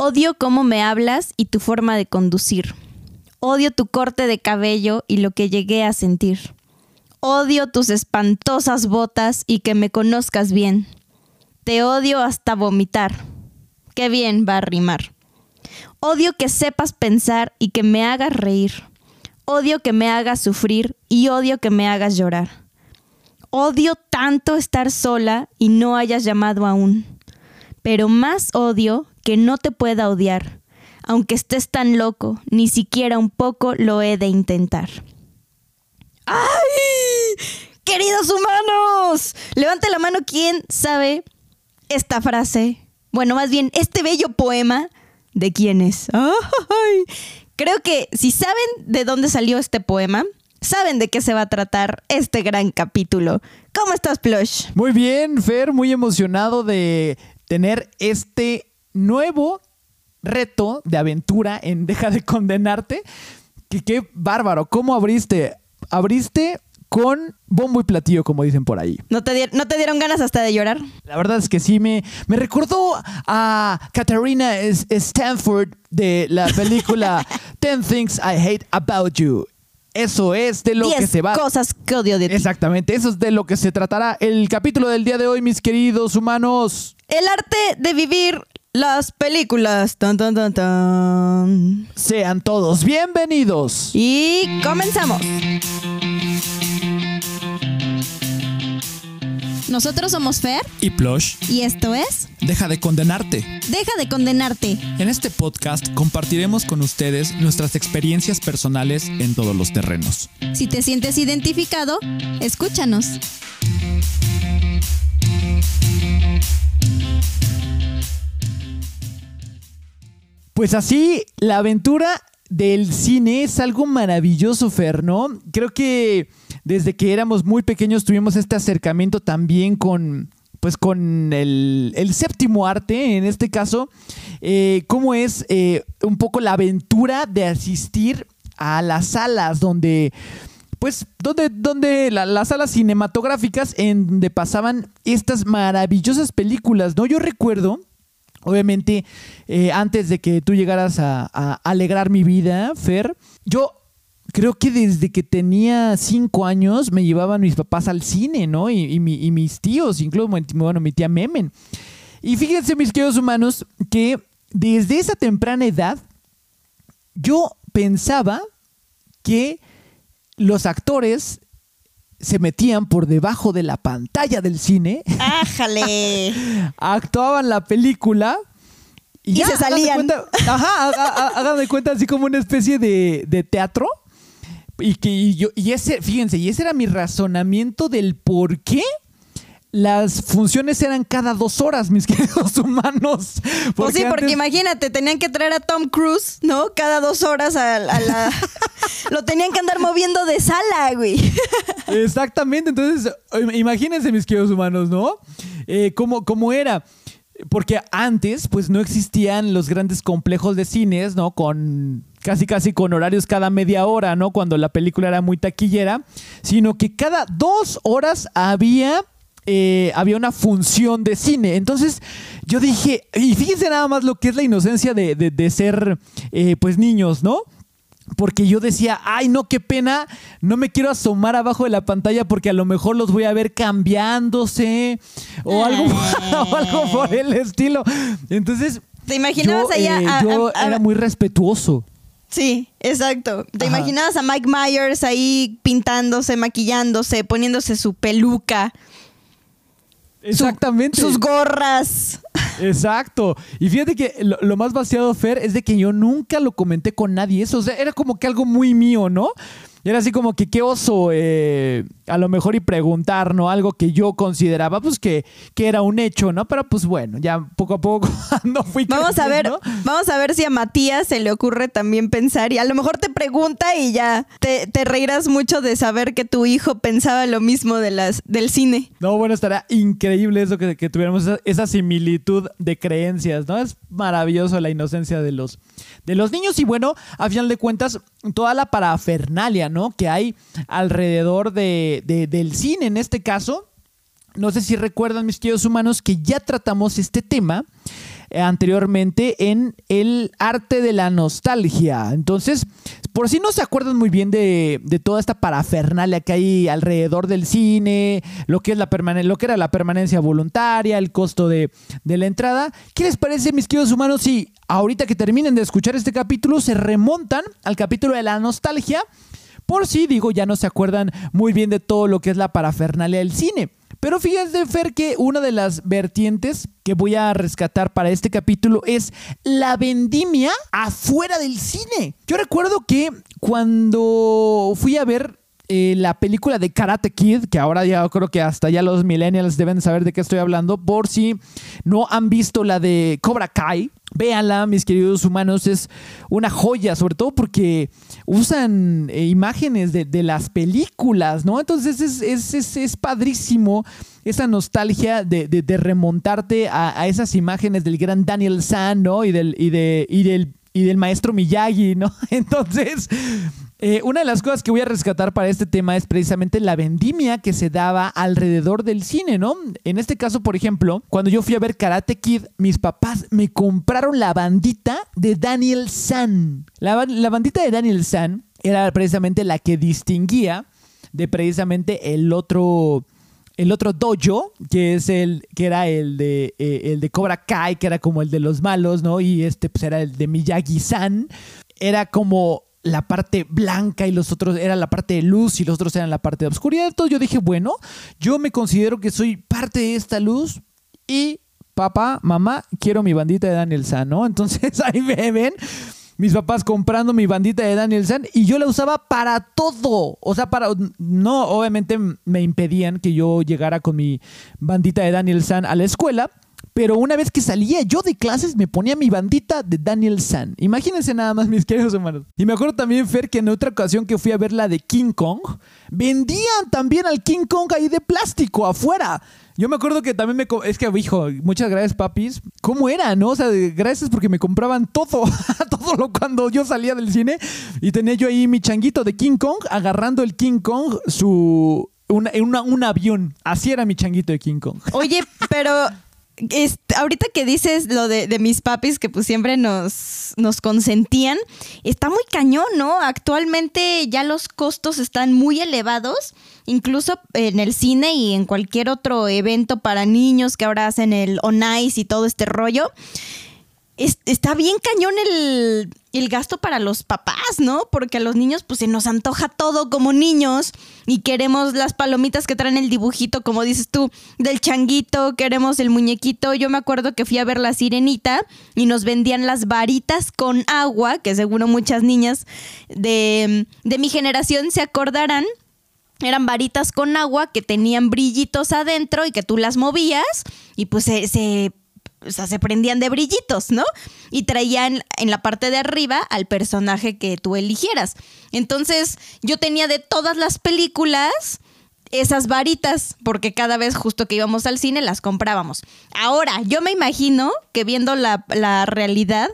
Odio cómo me hablas y tu forma de conducir. Odio tu corte de cabello y lo que llegué a sentir. Odio tus espantosas botas y que me conozcas bien. Te odio hasta vomitar. Qué bien va a rimar. Odio que sepas pensar y que me hagas reír. Odio que me hagas sufrir y odio que me hagas llorar. Odio tanto estar sola y no hayas llamado aún. Pero más odio que no te pueda odiar. Aunque estés tan loco, ni siquiera un poco lo he de intentar. ¡Ay! Queridos humanos, levante la mano quien sabe esta frase. Bueno, más bien, este bello poema de quién es. ¡Ay! Creo que si saben de dónde salió este poema, saben de qué se va a tratar este gran capítulo. ¿Cómo estás, Plush? Muy bien, Fer, muy emocionado de tener este nuevo reto de aventura en Deja de condenarte. Que qué bárbaro, ¿cómo abriste? Abriste con bombo y platillo, como dicen por ahí. ¿No te, ¿No te dieron ganas hasta de llorar? La verdad es que sí, me, me recordó a Katarina Stanford de la película Ten Things I Hate About You. Eso es de lo que se va. cosas que odio de ti. Exactamente, eso es de lo que se tratará el capítulo del día de hoy, mis queridos humanos. El arte de vivir las películas. Tan, tan, tan, tan. Sean todos bienvenidos. Y comenzamos. Nosotros somos Fer y Plush. Y esto es Deja de condenarte. Deja de condenarte. En este podcast compartiremos con ustedes nuestras experiencias personales en todos los terrenos. Si te sientes identificado, escúchanos. Pues así, la aventura del cine es algo maravilloso, Fer, ¿no? Creo que desde que éramos muy pequeños tuvimos este acercamiento también con, pues con el, séptimo arte, en este caso, eh, cómo es eh, un poco la aventura de asistir a las salas donde, pues, donde, donde las salas cinematográficas en donde pasaban estas maravillosas películas, ¿no? Yo recuerdo Obviamente, eh, antes de que tú llegaras a, alegrar mi vida, Fer, yo creo que desde que tenía cinco años me llevaban mis papás al cine, ¿no? Y, mis tíos, incluso, bueno, mi tía Memen. Y fíjense, mis queridos humanos, que desde esa temprana edad yo pensaba que los actores se metían por debajo de la pantalla del cine. ¡Ájale! actuaban la película. Y, se salían. ajá, hagan de cuenta así como una especie de, teatro. Y que yo, y ese, fíjense, y ese era mi razonamiento del por qué las funciones eran cada dos horas, mis queridos humanos. Pues sí, porque imagínate, tenían que traer a Tom Cruise, ¿no? Cada dos horas a, la... Lo tenían que andar moviendo de sala, güey. Exactamente, entonces imagínense, mis queridos humanos, ¿no? Eh, ¿cómo, ¿Cómo era? Porque antes, pues no existían los grandes complejos de cines, ¿no? Con casi casi con horarios cada media hora, ¿no? Cuando la película era muy taquillera, sino que cada dos horas había eh, había una función de cine. Entonces yo dije, y fíjense nada más lo que es la inocencia de, ser eh, pues niños, ¿no? Porque yo decía, ay, no, qué pena, no me quiero asomar abajo de la pantalla porque a lo mejor los voy a ver cambiándose o algo, algo por el estilo. Entonces, ¿te imaginabas allá? Eh, yo era muy respetuoso. Sí, exacto. ¿Te imaginabas a Mike Myers ahí pintándose, maquillándose, poniéndose su peluca? Exactamente. sus gorras. Exacto. Y fíjate que lo, más vaciado, Fer, es de que yo nunca lo comenté con nadie. Eso, o sea, era como que algo muy mío, ¿no? era así como que qué oso, eh, a lo mejor y preguntar, ¿no? Algo que yo consideraba, pues que, que era un hecho, ¿no? Pero pues bueno, ya poco a poco no fui Vamos a ver, vamos a ver si a Matías se le ocurre también pensar y a lo mejor te pregunta y ya te, te reirás mucho de saber que tu hijo pensaba lo mismo de las, del cine. No, bueno, estaría increíble eso que, que tuviéramos esa, esa similitud de creencias, ¿no? Es maravilloso la inocencia de los, de los niños y bueno, a final de cuentas, toda la parafernalia, ¿no? Que hay alrededor de, del cine en este caso. No sé si recuerdan, mis queridos humanos, que ya tratamos este tema anteriormente en el arte de la nostalgia. Entonces, por si no se acuerdan muy bien de, toda esta parafernalia que hay alrededor del cine, lo que, es la lo que era la permanencia voluntaria, el costo de, de la entrada, ¿qué les parece, mis queridos humanos, si ahorita que terminen de escuchar este capítulo se remontan al capítulo de la nostalgia? Por si, digo, ya no se acuerdan muy bien de todo lo que es la parafernalia del cine. Pero fíjense, Fer, que una de las vertientes que voy a rescatar para este capítulo es la vendimia afuera del cine. Yo recuerdo que cuando fui a ver eh, la película de Karate Kid, que ahora ya creo que hasta ya los millennials deben saber de qué estoy hablando, por si no han visto la de Cobra Kai, Véanla, mis queridos humanos, es una joya, sobre todo porque usan eh, imágenes de, las películas, ¿no? Entonces es, es, padrísimo esa nostalgia de, remontarte a, esas imágenes del gran Daniel San, ¿no? Y del, y de, y del, y del maestro Miyagi, ¿no? Entonces, eh, una de las cosas que voy a rescatar para este tema es precisamente la vendimia que se daba alrededor del cine, ¿no? En este caso, por ejemplo, cuando yo fui a ver Karate Kid, mis papás me compraron la bandita de Daniel San. La, bandita de Daniel San era precisamente la que distinguía de precisamente el otro el otro dojo, que es el, que era el de, eh, el de Cobra Kai, que era como el de los malos, ¿no? Y este pues era el de Miyagi-san. Era como la parte blanca y los otros era la parte de luz y los otros eran la parte de oscuridad. Entonces yo dije, bueno, yo me considero que soy parte de esta luz y papá, mamá, quiero mi bandita de Daniel San, ¿no? Entonces ahí me ven mis papás comprando mi bandita de Daniel San y yo la usaba para todo. O sea, para. No, obviamente me impedían que yo llegara con mi bandita de Daniel San a la escuela. Pero una vez que salía yo de clases, me ponía mi bandita de Daniel San. Imagínense nada más, mis queridos hermanos. Y me acuerdo también, Fer, que en otra ocasión que fui a ver la de King Kong, vendían también al King Kong ahí de plástico afuera. Yo me acuerdo que también me... Es que, hijo, muchas gracias, papis. ¿Cómo era, no? O sea, gracias porque me compraban todo. todo lo cuando yo salía del cine. Y tenía yo ahí mi changuito de King Kong, agarrando el King Kong, su... un avión. Así era mi changuito de King Kong. Oye, pero ahorita que dices lo de, mis papis que pues siempre nos, nos consentían, está muy cañón, ¿no? Actualmente ya los costos están muy elevados, incluso en el cine y en cualquier otro evento para niños que ahora hacen el On y todo este rollo está bien cañón el, gasto para los papás, ¿no? Porque a los niños pues se nos antoja todo como niños y queremos las palomitas que traen el dibujito, como dices tú, del changuito, queremos el muñequito. Yo me acuerdo que fui a ver la sirenita y nos vendían las varitas con agua, que seguro muchas niñas de, de mi generación se acordarán. Eran varitas con agua que tenían brillitos adentro y que tú las movías y pues se o sea, se prendían de brillitos, ¿no? Y traían en la parte de arriba al personaje que tú eligieras. Entonces, yo tenía de todas las películas esas varitas, porque cada vez justo que íbamos al cine las comprábamos. Ahora, yo me imagino que viendo la, la realidad,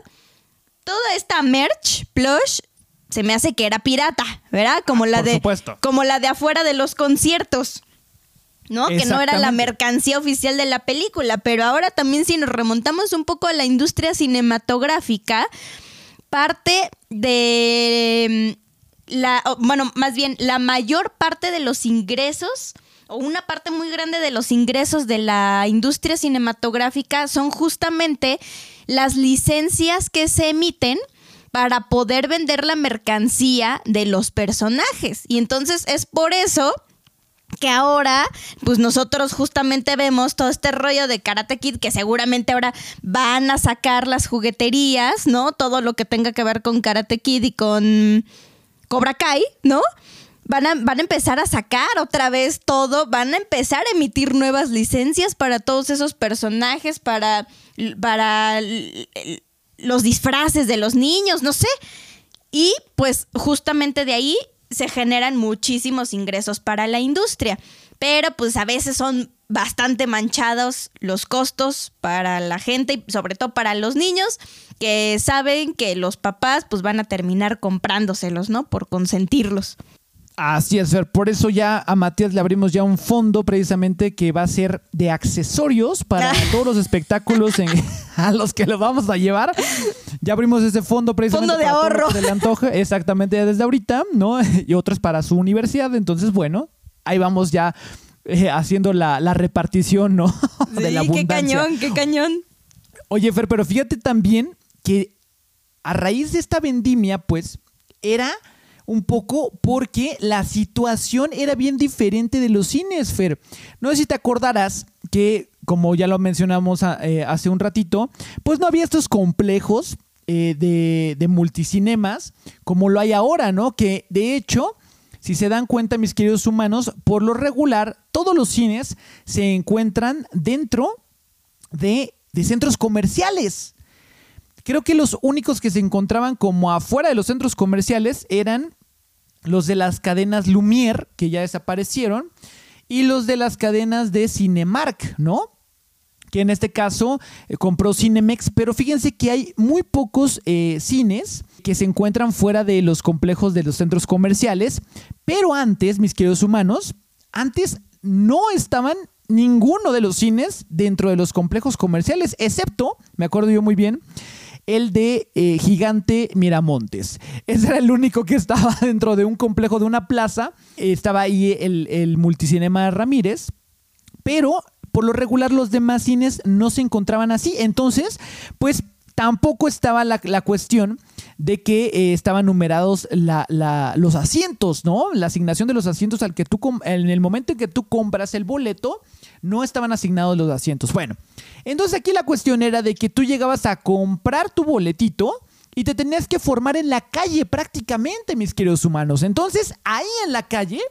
toda esta merch, plush, se me hace que era pirata, ¿verdad? Como la de como la de afuera de los conciertos. ¿No? Que no era la mercancía oficial de la película, pero ahora también si nos remontamos un poco a la industria cinematográfica, parte de mm, la, bueno, más bien la mayor parte de los ingresos o una parte muy grande de los ingresos de la industria cinematográfica son justamente las licencias que se emiten para poder vender la mercancía de los personajes. Y entonces es por eso que ahora, pues nosotros justamente vemos todo este rollo de Karate Kid que seguramente ahora van a sacar las jugueterías, ¿no? Todo lo que tenga que ver con Karate Kid y con Cobra Kai, ¿no? Van a, van a empezar a sacar otra vez todo, van a empezar a emitir nuevas licencias para todos esos personajes, para, para los disfraces de los niños, no sé. Y pues justamente de ahí se generan muchísimos ingresos para la industria, pero pues a veces son bastante manchados los costos para la gente y sobre todo para los niños que saben que los papás pues van a terminar comprándoselos, ¿no? Por consentirlos. Así es, Fer. Por eso ya a Matías le abrimos ya un fondo precisamente que va a ser de accesorios para todos los espectáculos a los que lo vamos a llevar. Ya abrimos ese fondo precisamente. Fondo de ahorro. le antoje, exactamente desde ahorita, ¿no? Y otros para su universidad. Entonces, bueno, ahí vamos ya eh, haciendo la, repartición, ¿no? de la abundancia. qué cañón, qué cañón. Oye, Fer, pero fíjate también que a raíz de esta vendimia, pues, era un poco porque la situación era bien diferente de los cines, Fer. No sé si te acordarás que, como ya lo mencionamos ah, eh, hace un ratito, pues no había estos complejos eh, de, de multicinemas como lo hay ahora, ¿no? Que de hecho... Si se dan cuenta, mis queridos humanos, por lo regular, todos los cines se encuentran dentro de, de centros comerciales. Creo que los únicos que se encontraban como afuera de los centros comerciales eran los de las cadenas Lumière, que ya desaparecieron, y los de las cadenas de Cinemark, ¿no? Que en este caso eh, compró Cinemex, pero fíjense que hay muy pocos eh, cines que se encuentran fuera de los complejos de los centros comerciales, pero antes, mis queridos humanos, antes no estaban ninguno de los cines dentro de los complejos comerciales, excepto, me acuerdo yo muy bien, el de eh, Gigante Miramontes. Ese era el único que estaba dentro de un complejo de una plaza. Estaba ahí el, el multicinema Ramírez, pero por lo regular los demás cines no se encontraban así. Entonces, pues tampoco estaba la, cuestión de que eh, estaban numerados los asientos, ¿no? La asignación de los asientos al que tú, en el momento en que tú compras el boleto, no estaban asignados los asientos. Bueno, entonces aquí la cuestión era de que tú llegabas a comprar tu boletito y te tenías que formar en la calle prácticamente, mis queridos humanos. Entonces ahí en la calle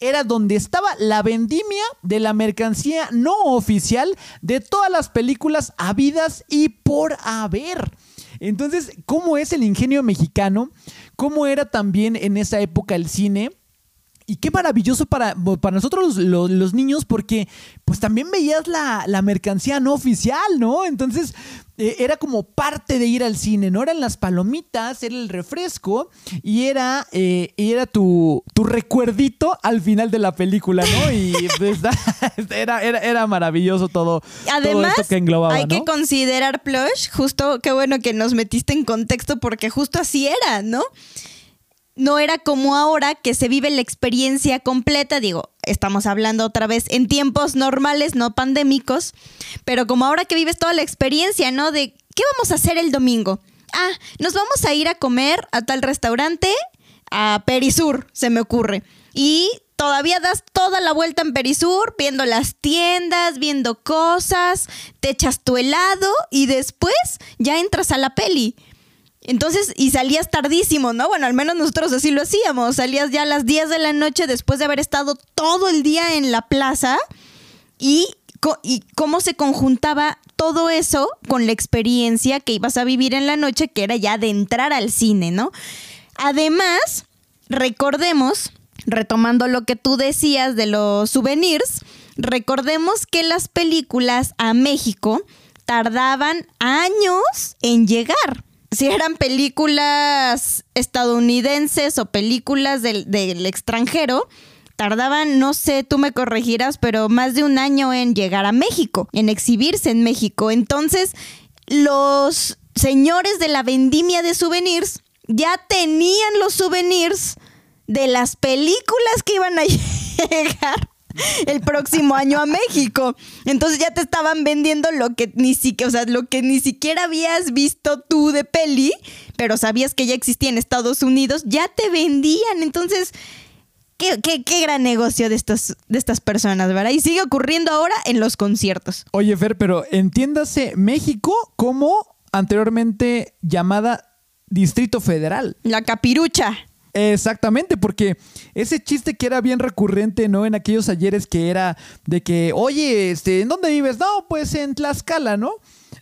era donde estaba la vendimia de la mercancía no oficial de todas las películas habidas y por haber. Entonces, ¿cómo es el ingenio mexicano? ¿Cómo era también en esa época el cine? Y qué maravilloso para, para nosotros los, niños porque pues también veías la, la, mercancía no oficial, ¿no? Entonces eh, era como parte de ir al cine, ¿no? Eran las palomitas, era el refresco y era, eh, era tu, tu, recuerdito al final de la película, ¿no? Y pues, era, era, era, maravilloso todo, Además, esto que englobaba, Hay que considerar Plush, justo, qué bueno que nos metiste en contexto porque justo así era, ¿no? No era como ahora que se vive la experiencia completa, digo, estamos hablando otra vez en tiempos normales, no pandémicos, pero como ahora que vives toda la experiencia, ¿no? De qué vamos a hacer el domingo. Ah, nos vamos a ir a comer a tal restaurante, a Perisur, se me ocurre. Y todavía das toda la vuelta en Perisur, viendo las tiendas, viendo cosas, te echas tu helado y después ya entras a la peli. Entonces, y salías tardísimo, ¿no? Bueno, al menos nosotros así lo hacíamos. Salías ya a las 10 de la noche después de haber estado todo el día en la plaza y, y cómo se conjuntaba todo eso con la experiencia que ibas a vivir en la noche, que era ya de entrar al cine, ¿no? Además, recordemos, retomando lo que tú decías de los souvenirs, recordemos que las películas a México tardaban años en llegar si eran películas estadounidenses o películas del, extranjero, tardaban, no sé, tú me corregirás, pero más de un año en llegar a México, en exhibirse en México. Entonces, los señores de la vendimia de souvenirs ya tenían los souvenirs de las películas que iban a llegar el próximo año a México. Entonces ya te estaban vendiendo lo que ni siquiera, o sea, lo que ni siquiera habías visto tú de peli, pero sabías que ya existía en Estados Unidos, ya te vendían. Entonces, Qué, qué, gran negocio de, estos, de estas personas, ¿verdad? Y sigue ocurriendo ahora en los conciertos. Oye, Fer, pero entiéndase México como anteriormente llamada Distrito Federal. La capirucha. Exactamente, porque ese chiste que era bien recurrente, ¿no? En aquellos ayeres que era de que, oye, este, ¿en dónde vives? No, pues en Tlaxcala, ¿no?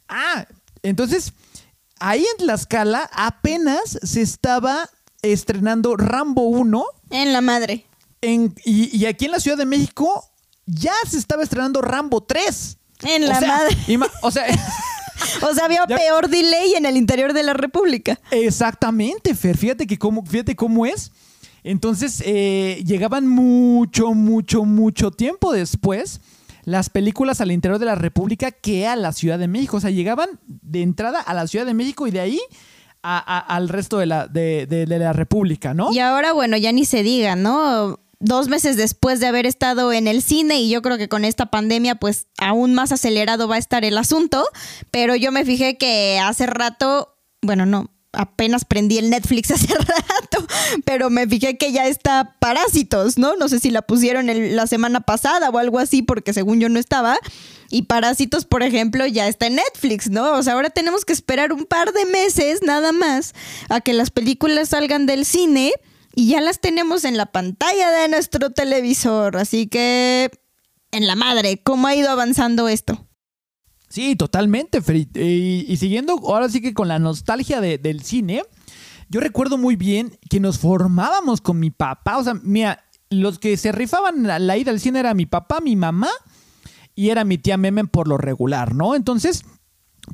Ah, entonces, ahí en Tlaxcala apenas se estaba estrenando Rambo 1. En la madre. En, y, aquí en la Ciudad de México ya se estaba estrenando Rambo 3. En la madre. o sea... O sea, había peor delay en el interior de la República. Exactamente, Fer. Fíjate que cómo, fíjate cómo es. Entonces eh, llegaban mucho, mucho, mucho tiempo después las películas al interior de la República que a la Ciudad de México. O sea, llegaban de entrada a la Ciudad de México y de ahí al resto de la, de, la República, ¿no? Y ahora, bueno, ya ni se diga, ¿no? Dos meses después de haber estado en el cine y yo creo que con esta pandemia pues aún más acelerado va a estar el asunto, pero yo me fijé que hace rato, bueno, no, apenas prendí el Netflix hace rato, pero me fijé que ya está Parásitos, ¿no? No sé si la pusieron la semana pasada o algo así, porque según yo no estaba. Y Parásitos, por ejemplo, ya está en Netflix, ¿no? O sea, ahora tenemos que esperar un par de meses nada más a que las películas salgan del cine y ya las tenemos en la pantalla de nuestro televisor. Así que, en la madre, ¿cómo ha ido avanzando esto? Sí, totalmente, Y, siguiendo ahora sí que con la nostalgia del cine, yo recuerdo muy bien que nos formábamos con mi papá. O sea, mira, los que se rifaban la, la ida al cine era mi papá, mi mamá y era mi tía Memen por lo regular, ¿no? Entonces,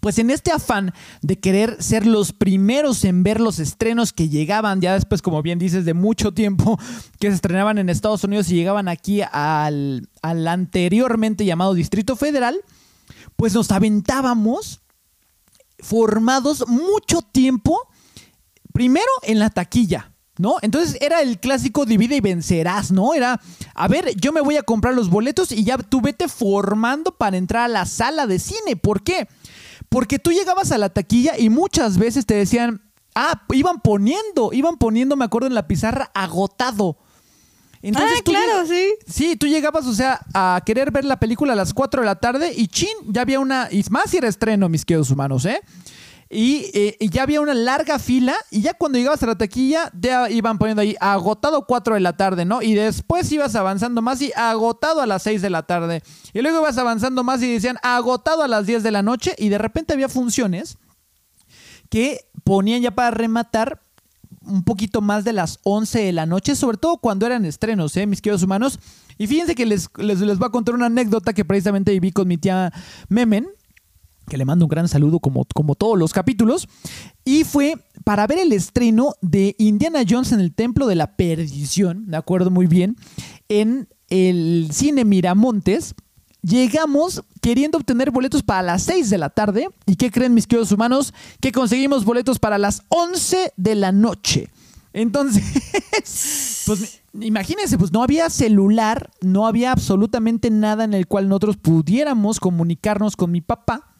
pues en este afán de querer ser los primeros en ver los estrenos que llegaban, ya después, como bien dices, de mucho tiempo, que se estrenaban en Estados Unidos y llegaban aquí al, al anteriormente llamado Distrito Federal, pues nos aventábamos formados mucho tiempo, primero en la taquilla, ¿no? Entonces era el clásico divide y vencerás, ¿no? Era, a ver, yo me voy a comprar los boletos y ya tú vete formando para entrar a la sala de cine. ¿Por qué? Porque tú llegabas a la taquilla y muchas veces te decían, ah, iban poniendo, iban poniendo, me acuerdo, en la pizarra agotado ah, claro, sí. Sí, tú llegabas, o sea, a querer ver la película a las 4 de la tarde y chin, ya había una, y más si era estreno, mis queridos humanos, ¿eh? Eh y, ya había una larga fila y ya cuando llegabas a la taquilla ya iban poniendo ahí agotado 4 de la tarde, ¿no? Y después ibas avanzando más y agotado a las 6 de la tarde. Y luego ibas avanzando más y decían agotado a las 10 de la noche y de repente había funciones que ponían ya para rematar un poquito más de las 11 de la noche, sobre todo cuando eran estrenos, ¿eh, mis queridos humanos. Y fíjense que les, les, les voy a contar una anécdota que precisamente viví con mi tía Memen, que le mando un gran saludo como, como todos los capítulos. Y fue para ver el estreno de Indiana Jones en el Templo de la Perdición, me acuerdo muy bien, en el cine Miramontes. Llegamos queriendo obtener boletos para las 6 de la tarde. ¿Y qué creen mis queridos humanos? Que conseguimos boletos para las 11 de la noche. Entonces, pues imagínense, pues no había celular, no había absolutamente nada en el cual nosotros pudiéramos comunicarnos con mi papá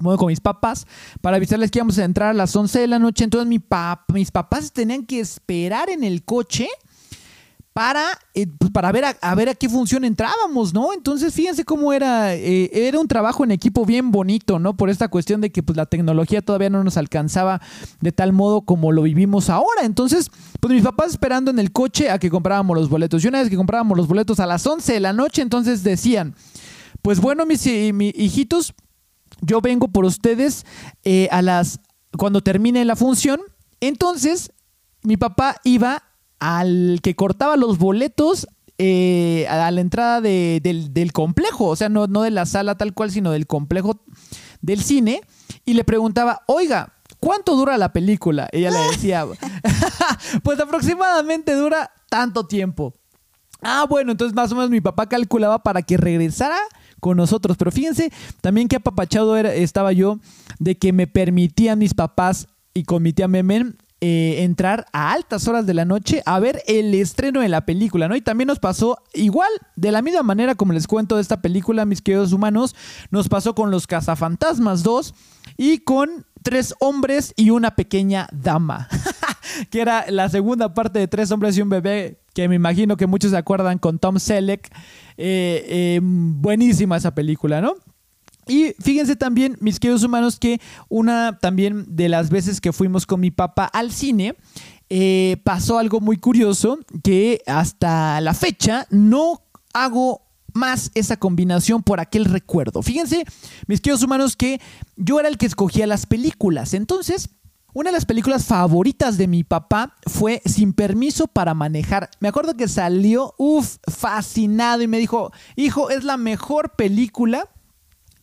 bueno, con mis papás para avisarles que íbamos a entrar a las 11 de la noche. Entonces mi mis papás tenían que esperar en el coche para, eh, pues, para ver, a, ver a qué función entrábamos, ¿no? Entonces, fíjense cómo era, eh, era un trabajo en equipo bien bonito, ¿no? Por esta cuestión de que pues, la tecnología todavía no nos alcanzaba de tal modo como lo vivimos ahora. Entonces, pues mis papás esperando en el coche a que comprábamos los boletos. Y una vez que comprábamos los boletos a las 11 de la noche, entonces decían, pues bueno, mis, mis hijitos, yo vengo por ustedes eh, a las, cuando termine la función. Entonces, mi papá iba al que cortaba los boletos eh, a la entrada del, complejo, o sea, no, no de la sala tal cual, sino del complejo del cine, y le preguntaba, oiga, ¿cuánto dura la película? Ella le decía, pues aproximadamente dura tanto tiempo. Ah, bueno, entonces más o menos mi papá calculaba para que regresara con nosotros. Pero fíjense también qué apapachado era, estaba yo de que me permitían mis papás y con mi tía Memen eh, entrar a altas horas de la noche a ver el estreno de la película, ¿no? Y también nos pasó igual, de la misma manera como les cuento de esta película, mis queridos humanos, nos pasó con Los Cazafantasmas 2 y con Tres Hombres y una Pequeña Dama, que era la segunda parte de Tres Hombres y un Bebé, que me imagino que muchos se acuerdan con Tom Selleck. Eh, eh, buenísima esa película, ¿no? Y fíjense también, mis queridos humanos, que una también de las veces que fuimos con mi papá al cine, eh, pasó algo muy curioso que hasta la fecha no hago más esa combinación por aquel recuerdo. Fíjense, mis queridos humanos, que yo era el que escogía las películas. Entonces, una de las películas favoritas de mi papá fue Sin permiso para manejar. Me acuerdo que salió, uff, fascinado y me dijo, hijo, es la mejor película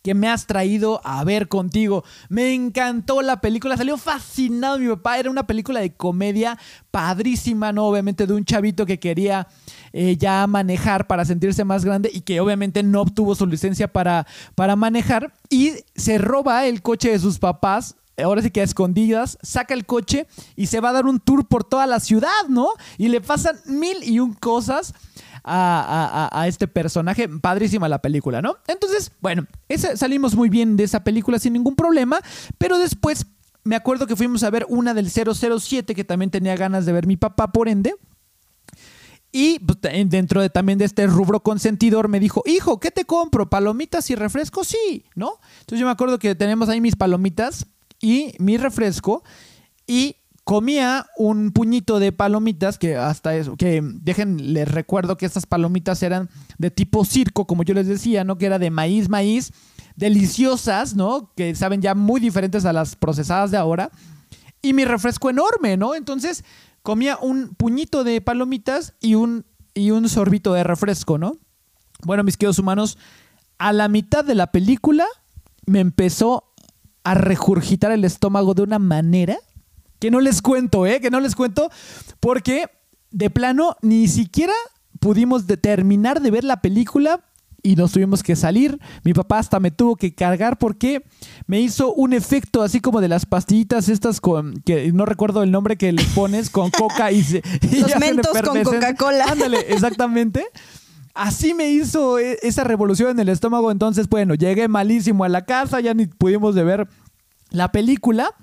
que me has traído a ver contigo. Me encantó la película, salió fascinado mi papá. Era una película de comedia padrísima, ¿no? Obviamente de un chavito que quería eh, ya manejar para sentirse más grande y que obviamente no obtuvo su licencia para, para manejar y se roba el coche de sus papás ahora sí que a escondidas, saca el coche y se va a dar un tour por toda la ciudad, ¿no? Y le pasan mil y un cosas a, este personaje. Padrísima la película, ¿no? Entonces, bueno, salimos muy bien de esa película sin ningún problema, pero después me acuerdo que fuimos a ver una del 007 que también tenía ganas de ver mi papá, por ende. Y pues, dentro de, también de este rubro consentidor me dijo, hijo, ¿qué te compro? ¿Palomitas y refresco? Sí, ¿no? Entonces yo me acuerdo que tenemos ahí mis palomitas y mi refresco y comía un puñito de palomitas que hasta eso, que dejen, les recuerdo que estas palomitas eran de tipo circo, como yo les decía, ¿no? Que era de maíz, maíz, deliciosas, ¿no? Que saben ya muy diferentes a las procesadas de ahora. Y mi refresco enorme, ¿no? Entonces comía un puñito de palomitas y un, y un sorbito de refresco, ¿no? Bueno, mis queridos humanos, a la mitad de la película me empezó a regurgitar el estómago de una manera que no les cuento, ¿eh? Que no les cuento porque de plano ni siquiera pudimos terminar de ver la película y nos tuvimos que salir. Mi papá hasta me tuvo que cargar porque me hizo un efecto así como de las pastillitas estas con que no recuerdo el nombre que le pones con coca y, se, los mentos con Coca-Cola. Ándale, exactamente. Así me hizo e, esa revolución en el estómago. Entonces, bueno, llegué malísimo a la casa, ya ni pudimos ver la película.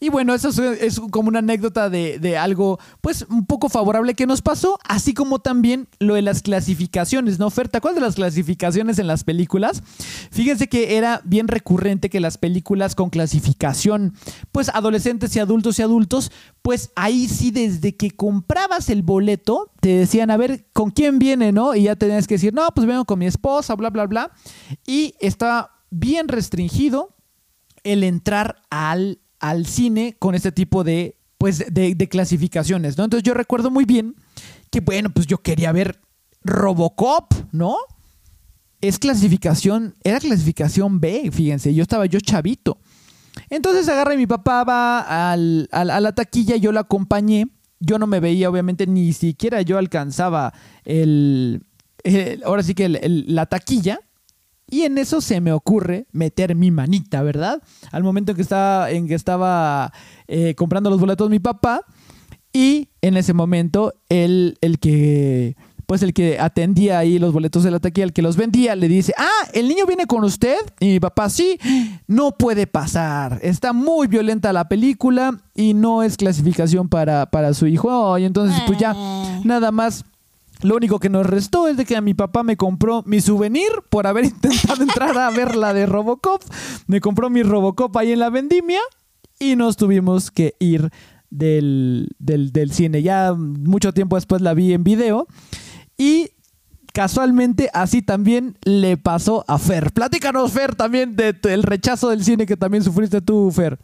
Y bueno, eso es, como una anécdota de, algo, pues, un poco favorable que nos pasó, así como también lo de las clasificaciones, ¿no? Oferta, ¿cuál de las clasificaciones en las películas? Fíjense que era bien recurrente que las películas con clasificación, pues, adolescentes y adultos y adultos, pues ahí sí, desde que comprabas el boleto, te decían, a ver, ¿con quién viene, no? Y ya tenías que decir, no, pues vengo con mi esposa, bla, bla, bla. Y está bien restringido el entrar al al cine con este tipo de, pues, de, clasificaciones, ¿no? Entonces yo recuerdo muy bien que, bueno, pues yo quería ver Robocop, ¿no? Es clasificación, era clasificación B, fíjense, yo estaba yo chavito. Entonces agarra y mi papá va al, a la taquilla, yo la acompañé, yo no me veía, obviamente, ni siquiera yo alcanzaba el, ahora sí que la taquilla. Y en eso se me ocurre meter mi manita, ¿verdad? Al momento en que estaba, en que estaba eh, comprando los boletos mi papá. Y en ese momento, el, el que pues el que atendía ahí los boletos de la taquilla, el que los vendía, le dice, ah, el niño viene con usted. Y mi papá, sí, no puede pasar. Está muy violenta la película y no es clasificación para, para su hijo. y entonces, pues ya, ah. nada más lo único que nos restó es de que a mi papá me compró mi souvenir por haber intentado entrar a ver la de Robocop. Me compró mi Robocop ahí en la vendimia y nos tuvimos que ir del, del, cine. Ya mucho tiempo después la vi en video y casualmente así también le pasó a Fer. Platícanos, Fer, también del rechazo del cine que también sufriste tú, Fer.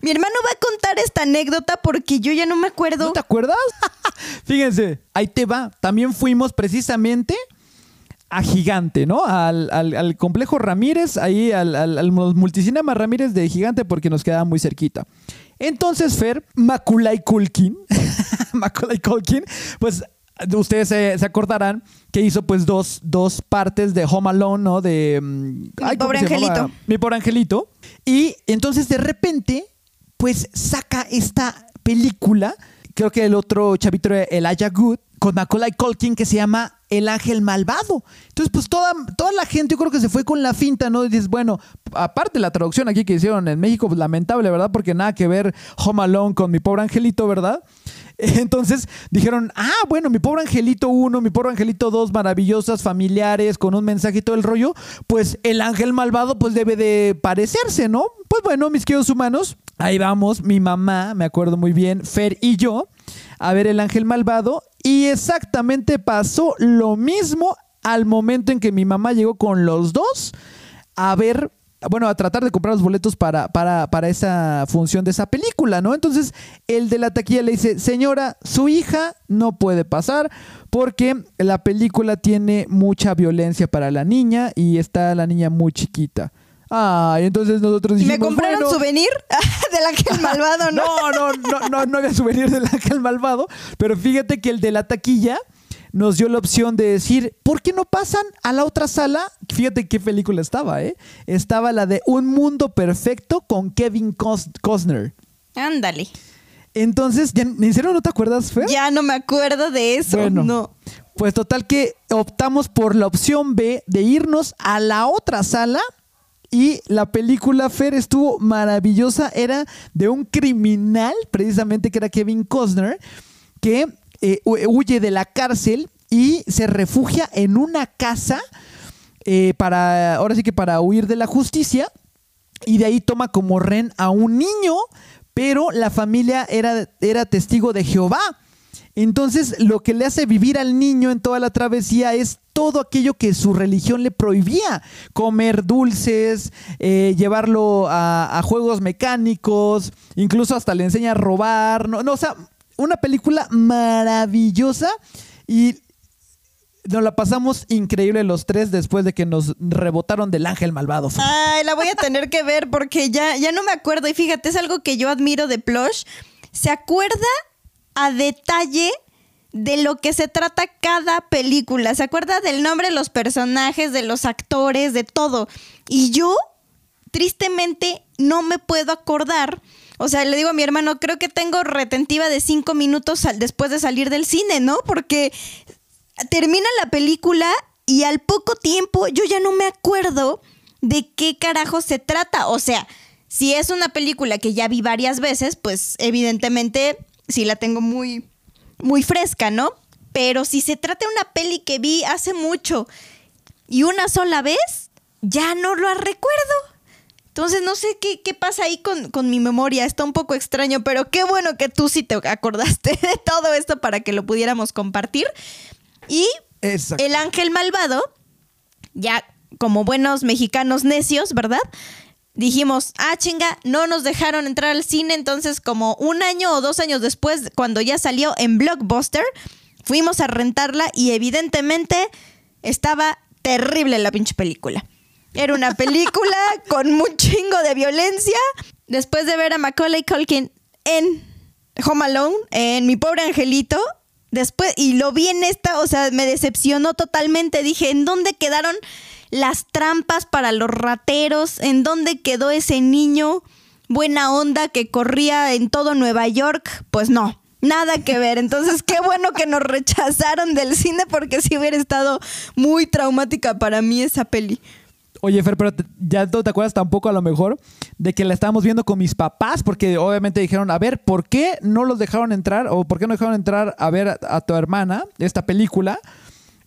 Mi hermano va a contar esta anécdota porque yo ya no me acuerdo. ¿No te acuerdas? Fíjense, ahí te va. También fuimos precisamente a Gigante, ¿no? Al, complejo Ramírez, ahí al, al, multicinema Ramírez de Gigante porque nos quedaba muy cerquita. Entonces, Fer, Maculay Culkin, Maculay Culkin, pues ustedes se, acordarán que hizo pues dos, dos, partes de Home Alone, ¿no? De... Mm, Mi pobre angelito. Mi pobre angelito. Y entonces de repente, pues saca esta película, creo que el otro chavito era Elijah Good, con Macaulay Culkin que se llama El Ángel Malvado. Entonces, pues toda, toda la gente yo creo que se fue con la finta, ¿no? Y dices, bueno, aparte la traducción aquí que hicieron en México, pues lamentable, ¿verdad? Porque nada que ver Home Alone con mi pobre angelito, ¿verdad? Entonces dijeron, ah, bueno, mi pobre angelito 1, mi pobre angelito 2, maravillosas, familiares, con un mensaje y todo el rollo, pues el ángel malvado pues debe de parecerse, ¿no? Pues bueno, mis queridos humanos, ahí vamos, mi mamá, me acuerdo muy bien, Fer y yo, a ver el ángel malvado y exactamente pasó lo mismo al momento en que mi mamá llegó con los dos a ver bueno, a tratar de comprar los boletos para, para, para esa función de esa película, ¿no? Entonces, el de la taquilla le dice, señora, su hija no puede pasar porque la película tiene mucha violencia para la niña y está la niña muy chiquita. Ah, y entonces nosotros ¿Y dijimos, me compraron bueno, souvenir del ángel malvado, ¿no? no, no, no, no, no había souvenir del ángel malvado, pero fíjate que el de la taquilla nos dio la opción de decir, ¿por qué no pasan a la otra sala? Fíjate qué película estaba, ¿eh? Estaba la de Un Mundo Perfecto con Kevin Cos- Costner. Ándale. Entonces, ¿ya, ¿en serio no te acuerdas, Fer? Ya no me acuerdo de eso. Bueno. No. Pues total que optamos por la opción B de irnos a la otra sala y la película Fer estuvo maravillosa. Era de un criminal, precisamente que era Kevin Costner, que eh, hu- huye de la cárcel y se refugia en una casa eh, para, ahora sí que para huir de la justicia. Y de ahí toma como ren a un niño, pero la familia era, era testigo de Jehová. Entonces, lo que le hace vivir al niño en toda la travesía es todo aquello que su religión le prohibía. Comer dulces, eh, llevarlo a, a juegos mecánicos, incluso hasta le enseña a robar. No, no, o sea, una película maravillosa y nos la pasamos increíble los tres después de que nos rebotaron del ángel malvado. Ay, la voy a tener que ver porque ya, ya no me acuerdo. Y fíjate, es algo que yo admiro de Plush. Se acuerda a detalle de lo que se trata cada película. Se acuerda del nombre de los personajes, de los actores, de todo. Y yo, tristemente, no me puedo acordar. O sea, le digo a mi hermano, creo que tengo retentiva de cinco minutos después de salir del cine, ¿no? Porque termina la película y al poco tiempo yo ya no me acuerdo de qué carajo se trata. O sea, si es una película que ya vi varias veces, pues evidentemente sí la tengo muy, muy fresca, ¿no? Pero si se trata de una peli que vi hace mucho y una sola vez, ya no lo recuerdo. Entonces no sé qué, qué pasa ahí con, con mi memoria, está un poco extraño, pero qué bueno que tú sí te acordaste de todo esto para que lo pudiéramos compartir. Y Exacto. el ángel malvado, ya como buenos mexicanos necios, ¿verdad? Dijimos, ah, chinga, no nos dejaron entrar al cine, entonces como un año o dos años después, cuando ya salió en Blockbuster, fuimos a rentarla y evidentemente estaba terrible la pinche película. Era una película con un chingo de violencia. Después de ver a Macaulay Culkin en Home Alone, en Mi Pobre Angelito, después, y lo vi en esta, o sea, me decepcionó totalmente. Dije, ¿en dónde quedaron las trampas para los rateros? ¿En dónde quedó ese niño buena onda que corría en todo Nueva York? Pues no. Nada que ver. Entonces, qué bueno que nos rechazaron del cine porque si hubiera estado muy traumática para mí esa peli. Oye, Fer, pero te- ya no te acuerdas tampoco a lo mejor de que la estábamos viendo con mis papás, porque obviamente dijeron, a ver, ¿por qué no los dejaron entrar o por qué no dejaron entrar a ver a, a tu hermana esta película?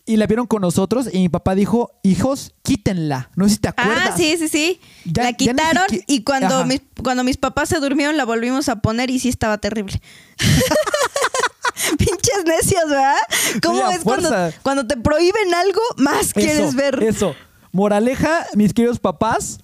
Y la vieron con nosotros y mi papá dijo, hijos, quítenla. No sé si te acuerdas. Ah, sí, sí, sí. Ya- la quitaron y cuando Ajá. mis, cuando mis papás se durmieron la volvimos a poner y sí estaba terrible. Pinches necios, ¿verdad? ¿Cómo Sí, es cuando, te prohíben algo, más quieres ver? Eso. Moraleja, mis queridos papás,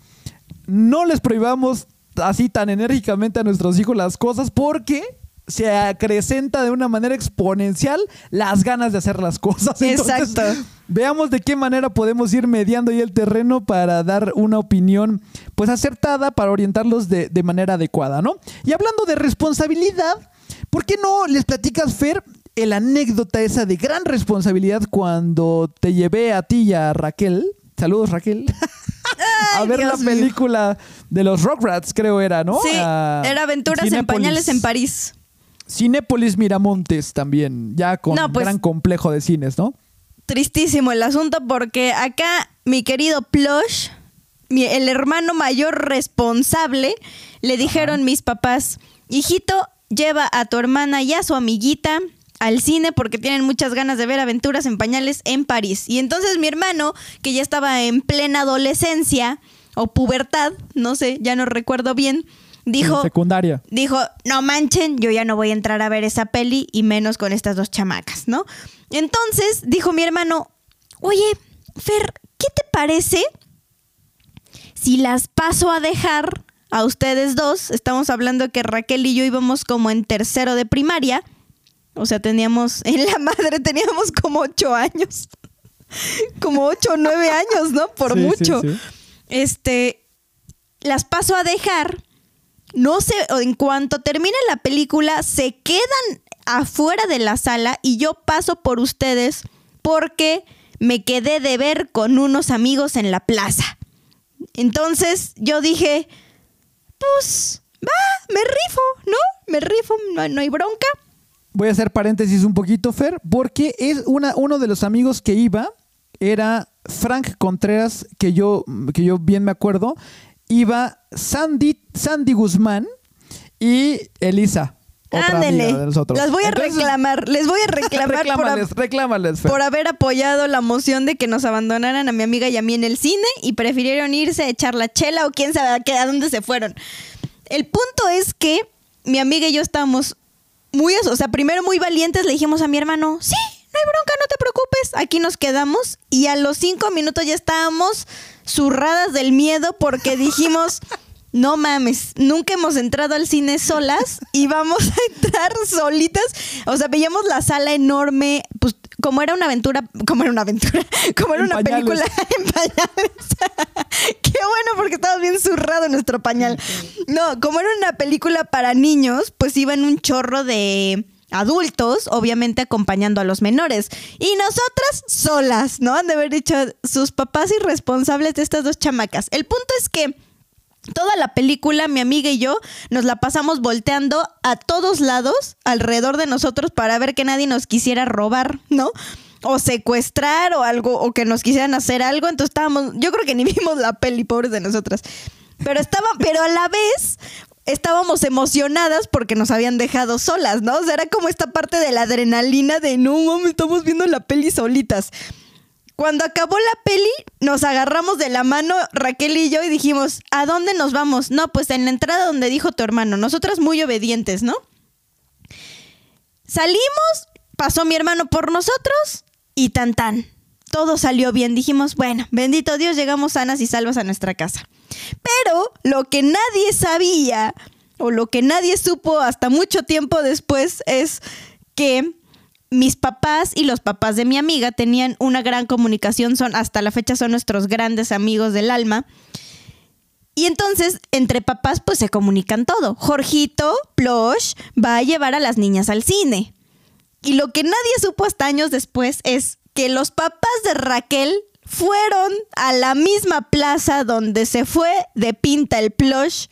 no les prohibamos así tan enérgicamente a nuestros hijos las cosas porque se acrecenta de una manera exponencial las ganas de hacer las cosas. Entonces, Exacto. Veamos de qué manera podemos ir mediando ahí el terreno para dar una opinión pues acertada para orientarlos de, de manera adecuada, ¿no? Y hablando de responsabilidad, ¿por qué no les platicas, Fer, el anécdota esa de gran responsabilidad cuando te llevé a ti y a Raquel? Saludos, Raquel. a ver Dios la mío. película de los Rugrats, creo era, ¿no? Sí, A era Aventuras en. Pañales en París. Cinépolis Miramontes también, ya con No, pues- gran complejo de cines, ¿no? Tristísimo el asunto porque acá mi querido Plush, mi- el hermano mayor responsable, le dijeron mis papás, hijito, lleva a tu hermana y a su amiguita al cine porque tienen muchas ganas de ver aventuras en pañales en París. Y entonces mi hermano, que ya estaba en plena adolescencia o pubertad, no sé, ya no recuerdo bien, dijo, En secundaria. dijo, no manchen, yo ya no voy a entrar a ver esa peli y menos con estas dos chamacas, ¿no? Entonces dijo mi hermano, oye, Fer, ¿qué te parece si las paso a dejar a ustedes dos, estamos hablando que Raquel y yo íbamos como en tercero de primaria, o sea, teníamos, en la madre teníamos como ocho años, como ocho o nueve años, ¿no? Por Sí, mucho. sí. Este, las paso a dejar, no sé, en cuanto termine la película, se quedan afuera de la sala y yo paso por ustedes porque me quedé de ver con unos amigos en la plaza. Entonces yo dije, pues, va, me rifo, ¿no? Me rifo, no, no hay bronca. Voy a hacer paréntesis un poquito, Fer, porque es una, uno de los amigos que iba, era Frank Contreras, que yo, que yo bien me acuerdo, iba Sandy, Sandy Guzmán y Elisa. Ándele. Las voy a Entonces, reclamar, les voy a reclamar por, reclámales, por haber apoyado la moción de que nos abandonaran a mi amiga y a mí en el cine y prefirieron irse a echar la chela o quién sabe a, qué- a dónde se fueron. El punto es que mi amiga y yo estábamos muy, o sea, primero muy valientes, le dijimos a mi hermano, sí, no hay bronca, no te preocupes, aquí nos quedamos y a los cinco minutos ya estábamos zurradas del miedo porque dijimos... No mames, nunca hemos entrado al cine solas y vamos a entrar solitas. O sea, veíamos la sala enorme, pues como era una aventura, como era una aventura, como era En una pañales. película en pañales. Qué bueno porque estaba bien zurrado nuestro pañal. No, como era una película para niños, pues iban un chorro de adultos, obviamente acompañando a los menores. Y nosotras solas, ¿no? Han de haber dicho sus papás irresponsables de estas dos chamacas. El punto es que Toda la película, mi amiga y yo nos la pasamos volteando a todos lados alrededor de nosotros para ver que nadie nos quisiera robar, ¿no? O secuestrar o algo, o que nos quisieran hacer algo. Entonces estábamos, yo creo que ni vimos la peli, pobres de nosotras. Pero estaba, pero a la vez estábamos emocionadas porque nos habían dejado solas, ¿no? O sea, era como esta parte de la adrenalina de no, mami, estamos viendo la peli solitas. Cuando acabó la peli, nos agarramos de la mano Raquel y yo y dijimos, ¿a dónde nos vamos? No, pues en la entrada donde dijo tu hermano. Nosotras muy obedientes, ¿no? Salimos, pasó mi hermano por nosotros y tan tan. Todo salió bien. Dijimos, bueno, bendito Dios, llegamos sanas y salvas a nuestra casa. Pero lo que nadie sabía o lo que nadie supo hasta mucho tiempo después es que mis papás y los papás de mi amiga tenían una gran comunicación, son hasta la fecha son nuestros grandes amigos del alma. Y entonces, entre papás, pues se comunican todo. Jorgito, Plush, va a llevar a las niñas al cine. Y lo que nadie supo hasta años después es que los papás de Raquel fueron a la misma plaza donde se fue de pinta el Plush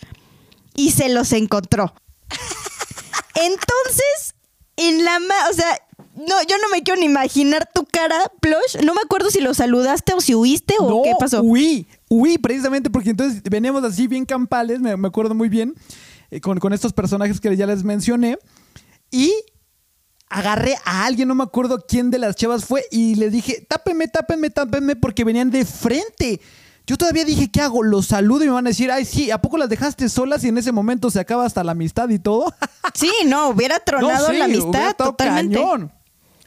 y se los encontró. Entonces, en la o sea, no, yo no me quiero ni imaginar tu cara, Plush. No me acuerdo si lo saludaste o si huiste o no, qué pasó. Huí, huí precisamente porque entonces veníamos así bien campales, me, me acuerdo muy bien, eh, con, con estos personajes que ya les mencioné. Y agarré a alguien, no me acuerdo quién de las chavas fue, y le dije, tápenme, tápenme, tápenme, porque venían de frente. Yo todavía dije, ¿qué hago? Los saludo y me van a decir, ay, sí, ¿a poco las dejaste solas y en ese momento se acaba hasta la amistad y todo? Sí, no, hubiera tronado No, sí, la amistad totalmente. cañón.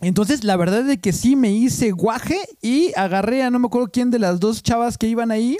Entonces, la verdad es que sí me hice guaje y agarré a no me acuerdo quién de las dos chavas que iban ahí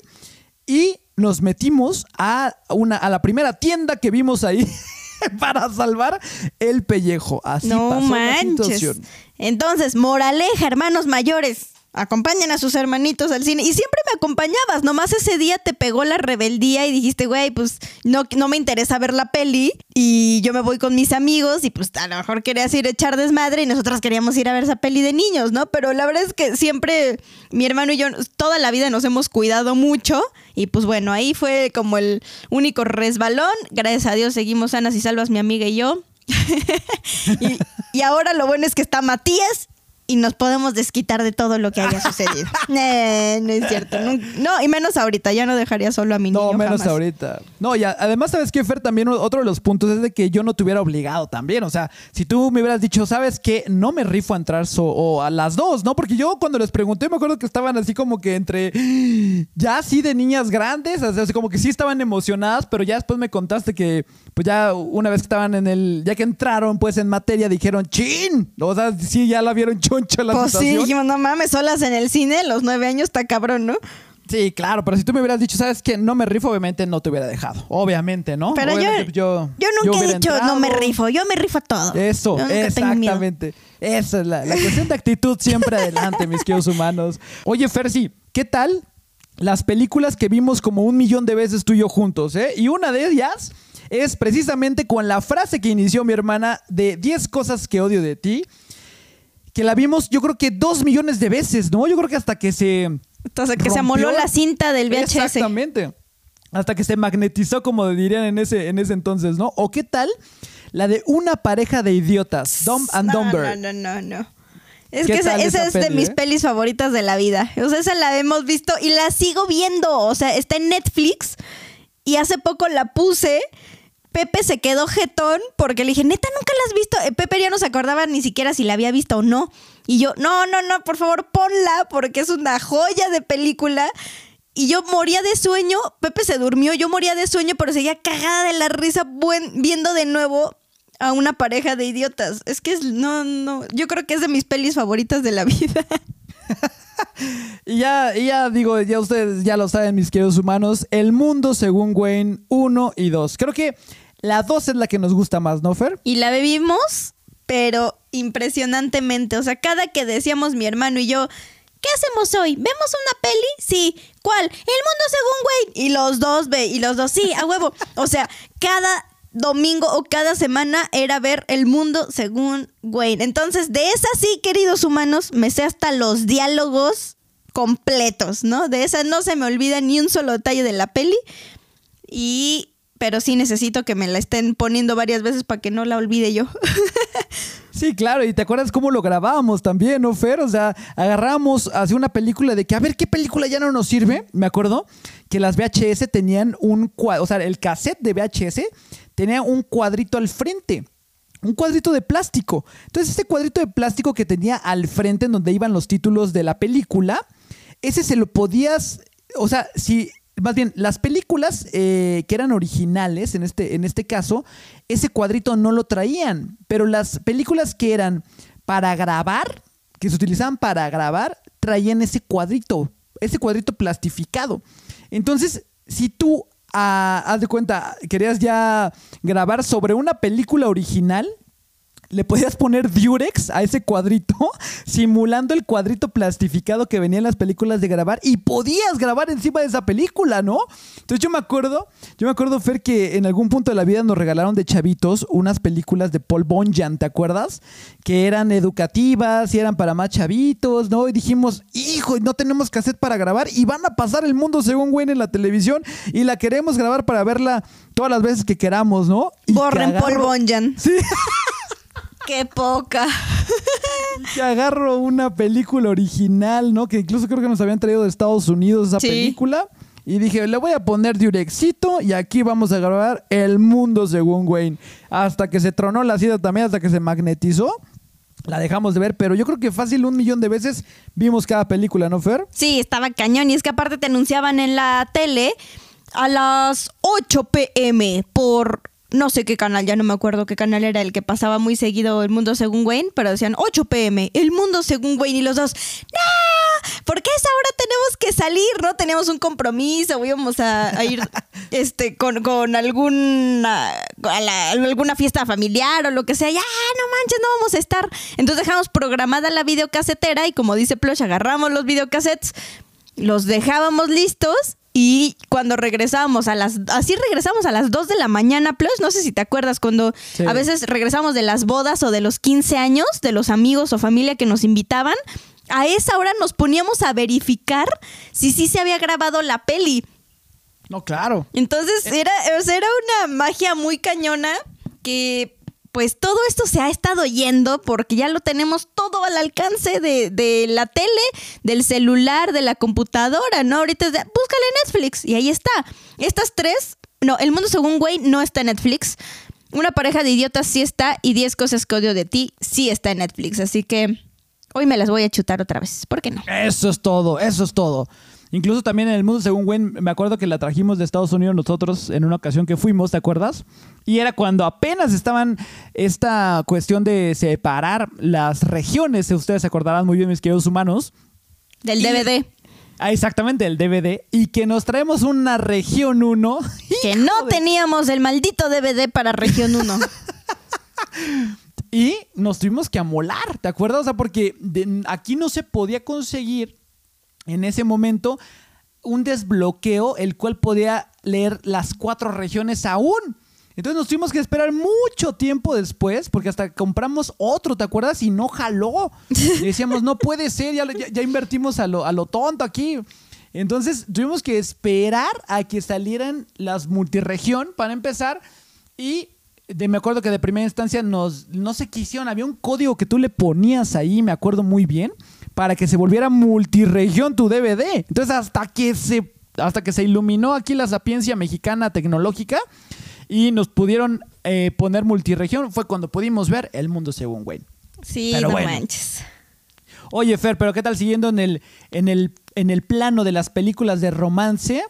y nos metimos a una a la primera tienda que vimos ahí para salvar el pellejo. Así No pasó la manches. situación. Entonces, moraleja, hermanos mayores. Acompañen a sus hermanitos al cine. Y siempre me acompañabas. Nomás ese día te pegó la rebeldía y dijiste, güey, pues no, no me interesa ver la peli. Y yo me voy con mis amigos. Y pues a lo mejor querías ir a echar desmadre. Y nosotras queríamos ir a ver esa peli de niños, ¿no? Pero la verdad es que siempre mi hermano y yo, toda la vida nos hemos cuidado mucho. Y pues bueno, ahí fue como el único resbalón. Gracias a Dios seguimos sanas y salvas mi amiga y yo. y, y ahora lo bueno es que está Matías y nos podemos desquitar de todo lo que haya sucedido. Eh, no es cierto. No, no, y menos ahorita. Ya no dejaría solo a mi niño. No, menos jamás. ahorita. No, y además, ¿sabes qué, Fer? También otro de los puntos es de que yo no te hubiera obligado también. O sea, si tú me hubieras dicho, ¿sabes qué? No me rifo a entrar so- o a las dos, ¿no? Porque yo cuando les pregunté me acuerdo que estaban así como que entre ya así de niñas grandes, o sea, así como que sí estaban emocionadas, pero ya después me contaste que pues ya una vez que estaban en el, ya que entraron pues en materia dijeron, ¡chin! O sea, sí, ya la vieron choncha la Pues sí, dijimos, no mames, solas en el cine, los nueve años está cabrón, ¿no? Sí, claro, pero si tú me hubieras dicho, ¿sabes qué? No me rifo, obviamente no te hubiera dejado. Obviamente, ¿no? Pero yo, yo, nunca he dicho no me rifo, yo me rifo todo. Eso, exactamente. Esa es la, la cuestión de actitud siempre adelante, mis queridos humanos. Oye, Fersi, ¿qué tal las películas que vimos como un millón de veces tú y yo juntos? eh? Y una de ellas es precisamente con la frase que inició mi hermana de 10 cosas que odio de ti, que la vimos yo creo que dos millones de veces, ¿no? Yo creo que hasta que se... Entonces, que se amoló la cinta del VHS. Exactamente. Hasta que se magnetizó, como dirían en ese, en ese entonces, ¿no? ¿O qué tal la de una pareja de idiotas? Dumb and no, Dumber. No, no, no, no. Es ¿Qué que esa, tal esa esa es de mis eh? pelis favoritas de la vida. O sea, esa la hemos visto y la sigo viendo. O sea, está en Netflix y hace poco la puse. Pepe se quedó jetón porque le dije, neta, nunca la has visto. Eh, Pepe ya no se acordaba ni siquiera si la había visto o no. Y yo, no, no, no, por favor, ponla porque es una joya de película. Y yo moría de sueño. Pepe se durmió, yo moría de sueño, pero seguía cagada de la risa buen- viendo de nuevo a una pareja de idiotas. Es que es, no, no, yo creo que es de mis pelis favoritas de la vida. Y ya, y ya digo, ya ustedes ya lo saben, mis queridos humanos, El Mundo según Wayne 1 y 2. Creo que la 2 es la que nos gusta más, ¿no, Fer? Y la bebimos, pero impresionantemente. O sea, cada que decíamos mi hermano y yo, ¿qué hacemos hoy? ¿Vemos una peli? Sí. ¿Cuál? El mundo según Wayne. Y los dos ve, y los dos, sí, a huevo. O sea, cada domingo o cada semana era ver el mundo según Wayne. Entonces, de esa sí, queridos humanos, me sé hasta los diálogos completos, ¿no? De esa no se me olvida ni un solo detalle de la peli. Y pero sí necesito que me la estén poniendo varias veces para que no la olvide yo. Sí, claro, y te acuerdas cómo lo grabábamos también, ¿no, Fer? O sea, agarramos hacia una película de que, a ver, ¿qué película ya no nos sirve? Me acuerdo que las VHS tenían un cuadro, o sea, el cassette de VHS tenía un cuadrito al frente. Un cuadrito de plástico. Entonces, este cuadrito de plástico que tenía al frente, en donde iban los títulos de la película, ese se lo podías. O sea, si. Más bien, las películas eh, que eran originales, en este, en este caso, ese cuadrito no lo traían. Pero las películas que eran para grabar, que se utilizaban para grabar, traían ese cuadrito, ese cuadrito plastificado. Entonces, si tú, ah, haz de cuenta, querías ya grabar sobre una película original, le podías poner Durex a ese cuadrito, simulando el cuadrito plastificado que venía en las películas de grabar y podías grabar encima de esa película, ¿no? Entonces yo me acuerdo, yo me acuerdo, Fer, que en algún punto de la vida nos regalaron de chavitos unas películas de Paul Bonjan, ¿te acuerdas? Que eran educativas y eran para más chavitos, ¿no? Y dijimos, hijo, no tenemos cassette para grabar y van a pasar el mundo según Wayne en la televisión y la queremos grabar para verla todas las veces que queramos, ¿no? Y Borren Paul Bonjan. Sí. Qué poca. que agarro una película original, ¿no? Que incluso creo que nos habían traído de Estados Unidos esa Sí. película. Y dije, le voy a poner Durexito y aquí vamos a grabar El Mundo según Wayne. Hasta que se tronó la cita también, hasta que se magnetizó. La dejamos de ver, pero yo creo que fácil un millón de veces vimos cada película, ¿no, Fer? Sí, estaba cañón. Y es que aparte te anunciaban en la tele a las 8 pm por no sé qué canal, ya no me acuerdo qué canal era el que pasaba muy seguido El Mundo Según Wayne, pero decían 8 pm, El Mundo Según Wayne y los dos, ¡No! ¿Por qué a esa hora tenemos que salir? ¿No? Teníamos un compromiso, íbamos a, a ir este, con, con alguna, a la- alguna fiesta familiar o lo que sea. Ya, no manches, no vamos a estar. Entonces dejamos programada la videocasetera y como dice Plush, agarramos los videocassettes, los dejábamos listos y cuando regresábamos a las así regresamos a las 2 de la mañana plus no sé si te acuerdas cuando Sí. a veces regresamos de las bodas o de los 15 años de los amigos o familia que nos invitaban a esa hora nos poníamos a verificar si sí se había grabado la peli No, claro. entonces era, o sea, era una magia muy cañona que pues todo esto se ha estado yendo porque ya lo tenemos todo al alcance de, la tele, del celular, de la computadora, ¿no? Ahorita es de, búscale Netflix y ahí está. Estas tres, no, El Mundo Según Wayne no está en Netflix. Una pareja de idiotas sí está y 10 cosas que odio de ti sí está en Netflix. Así que hoy me las voy a chutar otra vez. ¿Por qué no? Eso es todo, eso es todo. Incluso también en el mundo según Wayne, me acuerdo que la trajimos de Estados Unidos nosotros en una ocasión que fuimos, ¿te acuerdas? Y era cuando apenas estaban esta cuestión de separar las regiones, ustedes se acordarán muy bien, mis queridos humanos. Del Y- DVD. Ah, exactamente, el DVD. Y que nos traemos una región 1. Que no teníamos el maldito DVD para región 1. y nos tuvimos que amolar, ¿te acuerdas? O sea, porque aquí no se podía conseguir en ese momento un desbloqueo el cual podía leer las cuatro regiones aún. Entonces nos tuvimos que esperar mucho tiempo después, porque hasta compramos otro, ¿te acuerdas? Y no jaló. Y decíamos, no puede ser, ya, invertimos a lo, a lo tonto aquí. Entonces tuvimos que esperar a que salieran las multiregión para empezar. Y de, me acuerdo que de primera instancia nos, no sé qué hicieron, había un código que tú le ponías ahí, me acuerdo muy bien, para que se volviera multiregión tu DVD. Entonces hasta que se, hasta que se iluminó aquí la sapiencia mexicana tecnológica y nos pudieron eh, poner multiregión, fue cuando pudimos ver El Mundo Según Wayne. Sí, no manches. Oye, Fer, pero ¿qué tal siguiendo en el, en el, en el plano de las películas de romance?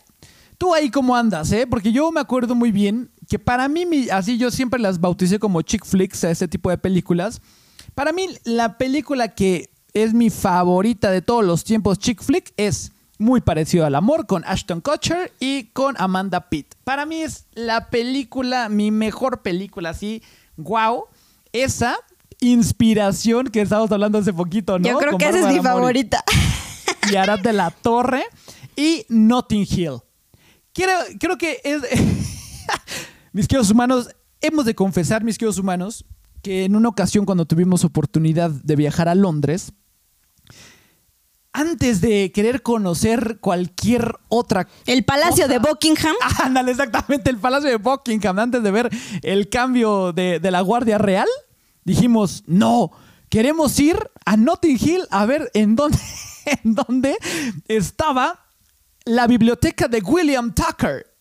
¿Tú ahí cómo andas, eh? Porque yo me acuerdo muy bien que para mí, así yo siempre las bauticé como chick flicks a ese tipo de películas. Para mí, la película que es mi favorita de todos los tiempos chick flick es muy parecido al amor con Ashton Kutcher y con Amanda Pitt. Para mí es la película, mi mejor película, así, wow. Esa inspiración que estábamos hablando hace poquito, ¿no? Yo creo que esa es mi favorita. Y Arad de la Torre y Notting Hill. creo que es... mis queridos humanos, hemos de confesar, mis queridos humanos, que en una ocasión cuando tuvimos oportunidad de viajar a Londres, antes de querer conocer cualquier otra. El Palacio de Buckingham. Ándale, exactamente, el Palacio de Buckingham. Antes de ver el cambio de, la Guardia Real, dijimos: no, queremos ir a Notting Hill a ver en dónde, en dónde estaba la biblioteca de William Tucker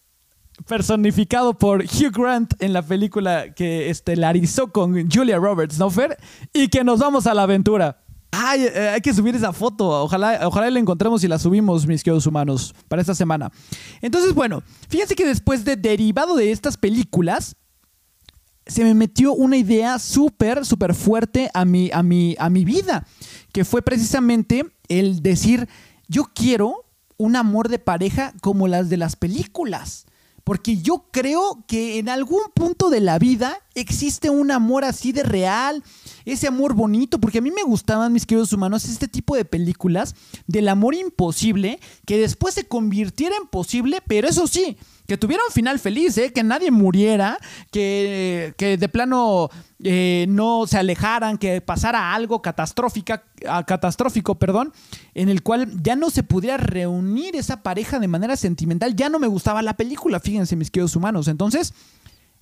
personificado por Hugh Grant en la película que estelarizó con Julia Roberts, ¿no, Fer? Y que nos vamos a la aventura. Eh, hay que subir esa foto. Ojalá, ojalá la encontremos y la subimos, mis queridos humanos, para esta semana. Entonces, bueno, fíjense que después de derivado de estas películas, se me metió una idea súper, súper fuerte a mi, a, mi, a mi vida, que fue precisamente el decir, yo quiero un amor de pareja como las de las películas. Porque yo creo que en algún punto de la vida existe un amor así de real, ese amor bonito, porque a mí me gustaban, mis queridos humanos, este tipo de películas del amor imposible que después se convirtiera en posible, pero eso sí, que tuviera un final feliz, ¿eh? que nadie muriera, que, que de plano eh, no se alejaran, que pasara algo catastrófica, ah, catastrófico, perdón, en el cual ya no se pudiera reunir esa pareja de manera sentimental. Ya no me gustaba la película, fíjense mis queridos humanos. Entonces,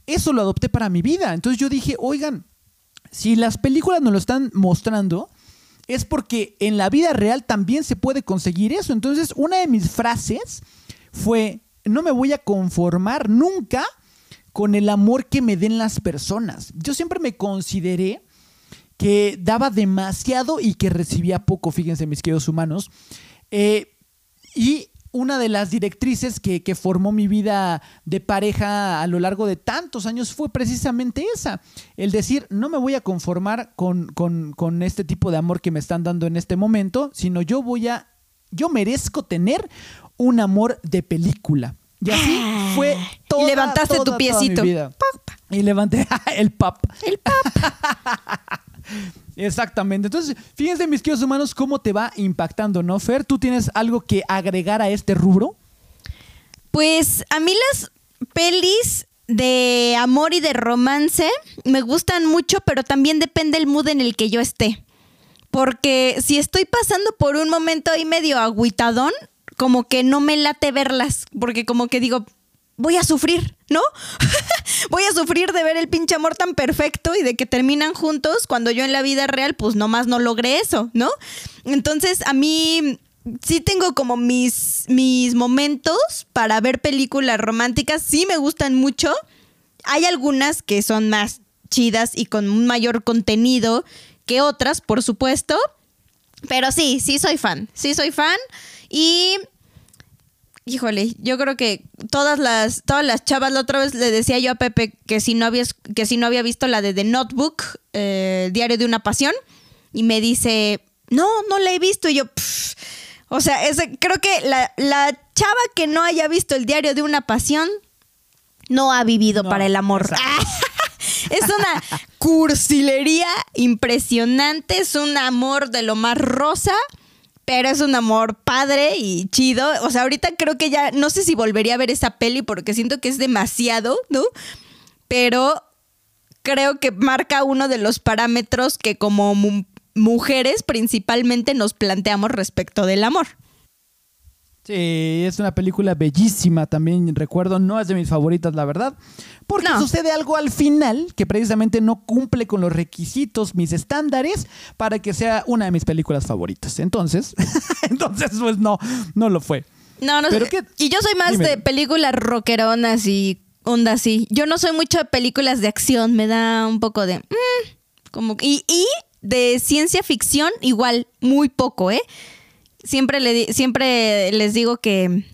eso lo adopté para mi vida. Entonces yo dije, oigan, si las películas nos lo están mostrando, es porque en la vida real también se puede conseguir eso. Entonces, una de mis frases fue, no me voy a conformar nunca con el amor que me den las personas. Yo siempre me consideré que daba demasiado y que recibía poco, fíjense mis queridos humanos. Eh, y una de las directrices que, formó mi vida de pareja a lo largo de tantos años fue precisamente esa, el decir, no me voy a conformar con, con, este tipo de amor que me están dando en este momento, sino yo voy a, yo merezco tener un amor de película. Y así ah. fue todo. Y levantaste tu piecito. Y levanté el pap. El pap. Exactamente. Entonces, fíjense, mis queridos humanos, cómo te va impactando, ¿no, Fer? ¿Tú tienes algo que agregar a este rubro? Pues a mí las pelis de amor y de romance me gustan mucho, pero también depende el mood en el que yo esté. Porque si estoy pasando por un momento ahí medio agüitadón, como que no me late verlas, porque como que digo, voy a sufrir, ¿no? voy a sufrir de ver el pinche amor tan perfecto y de que terminan juntos cuando yo en la vida real pues nomás no logré eso, ¿no? Entonces a mí sí tengo como mis, mis momentos para ver películas románticas, sí me gustan mucho. Hay algunas que son más chidas y con un mayor contenido que otras, por supuesto. Pero sí, sí soy fan, sí soy fan. Y híjole, yo creo que todas las, todas las chavas, la otra vez le decía yo a Pepe que si no, había, que si no había visto la de The Notebook, eh, Diario de una Pasión, y me dice, no, no la he visto. Y yo, O sea, ese, creo que la, la chava que no haya visto el diario de una pasión no ha vivido No, para el amor. es una cursilería impresionante, es un amor de lo más rosa, pero es un amor padre y chido. O sea, ahorita creo que ya no sé si volvería a ver esa peli porque siento que es demasiado, ¿no? Pero creo que marca uno de los parámetros que como mu- mujeres principalmente nos planteamos respecto del amor. Sí, es una película bellísima también, recuerdo, no es de mis favoritas, la verdad, porque No. sucede algo al final que precisamente no cumple con los requisitos, mis estándares, para que sea una de mis películas favoritas. Entonces, entonces pues no, no lo fue. No, no Pero sé. Y yo soy más Dime. de películas rockeronas y onda así. Yo no soy mucho de películas de acción, me da un poco de... mm, como y, y de ciencia ficción igual, muy poco, ¿eh? Siempre, le, di- siempre les digo que,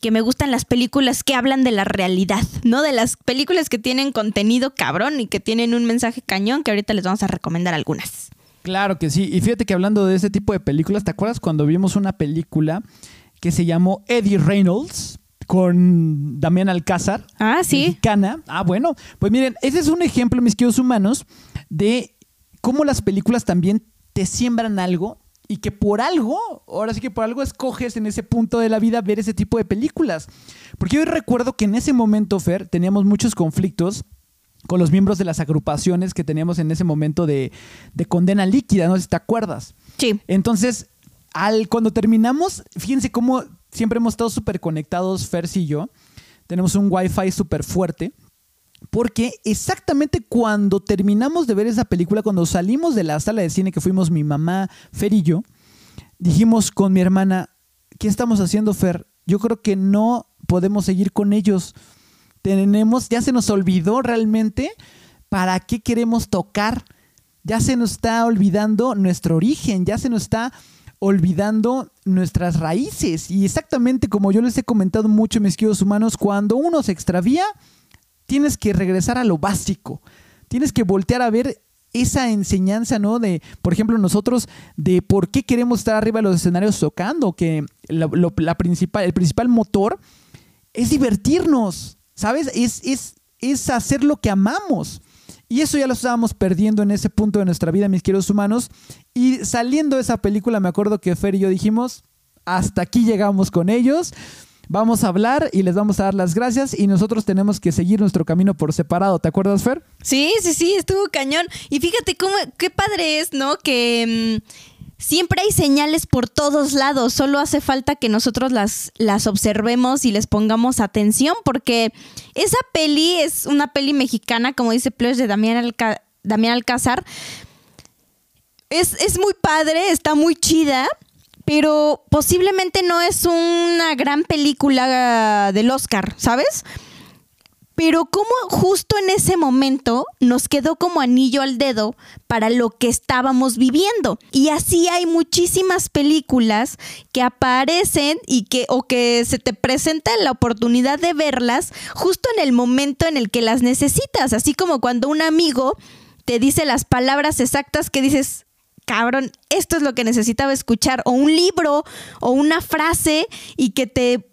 que me gustan las películas que hablan de la realidad, ¿no? De las películas que tienen contenido cabrón y que tienen un mensaje cañón, que ahorita les vamos a recomendar algunas. Claro que sí. Y fíjate que hablando de ese tipo de películas, ¿te acuerdas cuando vimos una película que se llamó Eddie Reynolds con Damián Alcázar? Ah, sí. Mexicana. Ah, bueno. Pues miren, ese es un ejemplo, mis queridos humanos, de cómo las películas también te siembran algo y que por algo, ahora sí que por algo escoges en ese punto de la vida ver ese tipo de películas. Porque yo recuerdo que en ese momento, Fer, teníamos muchos conflictos con los miembros de las agrupaciones que teníamos en ese momento de, de condena líquida, no sé si te acuerdas. Sí. Entonces, al, cuando terminamos, fíjense cómo siempre hemos estado súper conectados, Fers y yo. Tenemos un wifi súper fuerte. Porque exactamente cuando terminamos de ver esa película, cuando salimos de la sala de cine que fuimos mi mamá, Fer y yo, dijimos con mi hermana, ¿qué estamos haciendo, Fer? Yo creo que no podemos seguir con ellos. Tenemos, ya se nos olvidó realmente para qué queremos tocar. Ya se nos está olvidando nuestro origen, ya se nos está olvidando nuestras raíces. Y exactamente como yo les he comentado mucho, mis queridos humanos, cuando uno se extravía, tienes que regresar a lo básico. Tienes que voltear a ver esa enseñanza, ¿no? De, por ejemplo, nosotros, de por qué queremos estar arriba de los escenarios tocando, que la- lo- la principal, el principal motor es divertirnos, ¿sabes? Es, es, es hacer lo que amamos. Y eso ya lo estábamos perdiendo en ese punto de nuestra vida, mis queridos humanos. Y saliendo de esa película, me acuerdo que Fer y yo dijimos, hasta aquí llegamos con ellos. Vamos a hablar y les vamos a dar las gracias y nosotros tenemos que seguir nuestro camino por separado. ¿Te acuerdas, Fer? Sí, sí, sí, estuvo cañón. Y fíjate cómo, qué padre es, ¿no? Que mm, siempre hay señales por todos lados. Solo hace falta que nosotros las, las observemos y les pongamos atención, porque esa peli es una peli mexicana, como dice Plush, de Damián, Alca- Damián Alcázar. Es, es muy padre, está muy chida. Pero posiblemente no es una gran película del Oscar, ¿sabes? Pero como justo en ese momento nos quedó como anillo al dedo para lo que estábamos viviendo. Y así hay muchísimas películas que aparecen y que o que se te presenta la oportunidad de verlas justo en el momento en el que las necesitas, así como cuando un amigo te dice las palabras exactas que dices, cabrón, esto es lo que necesitaba escuchar, o un libro, o una frase, y que te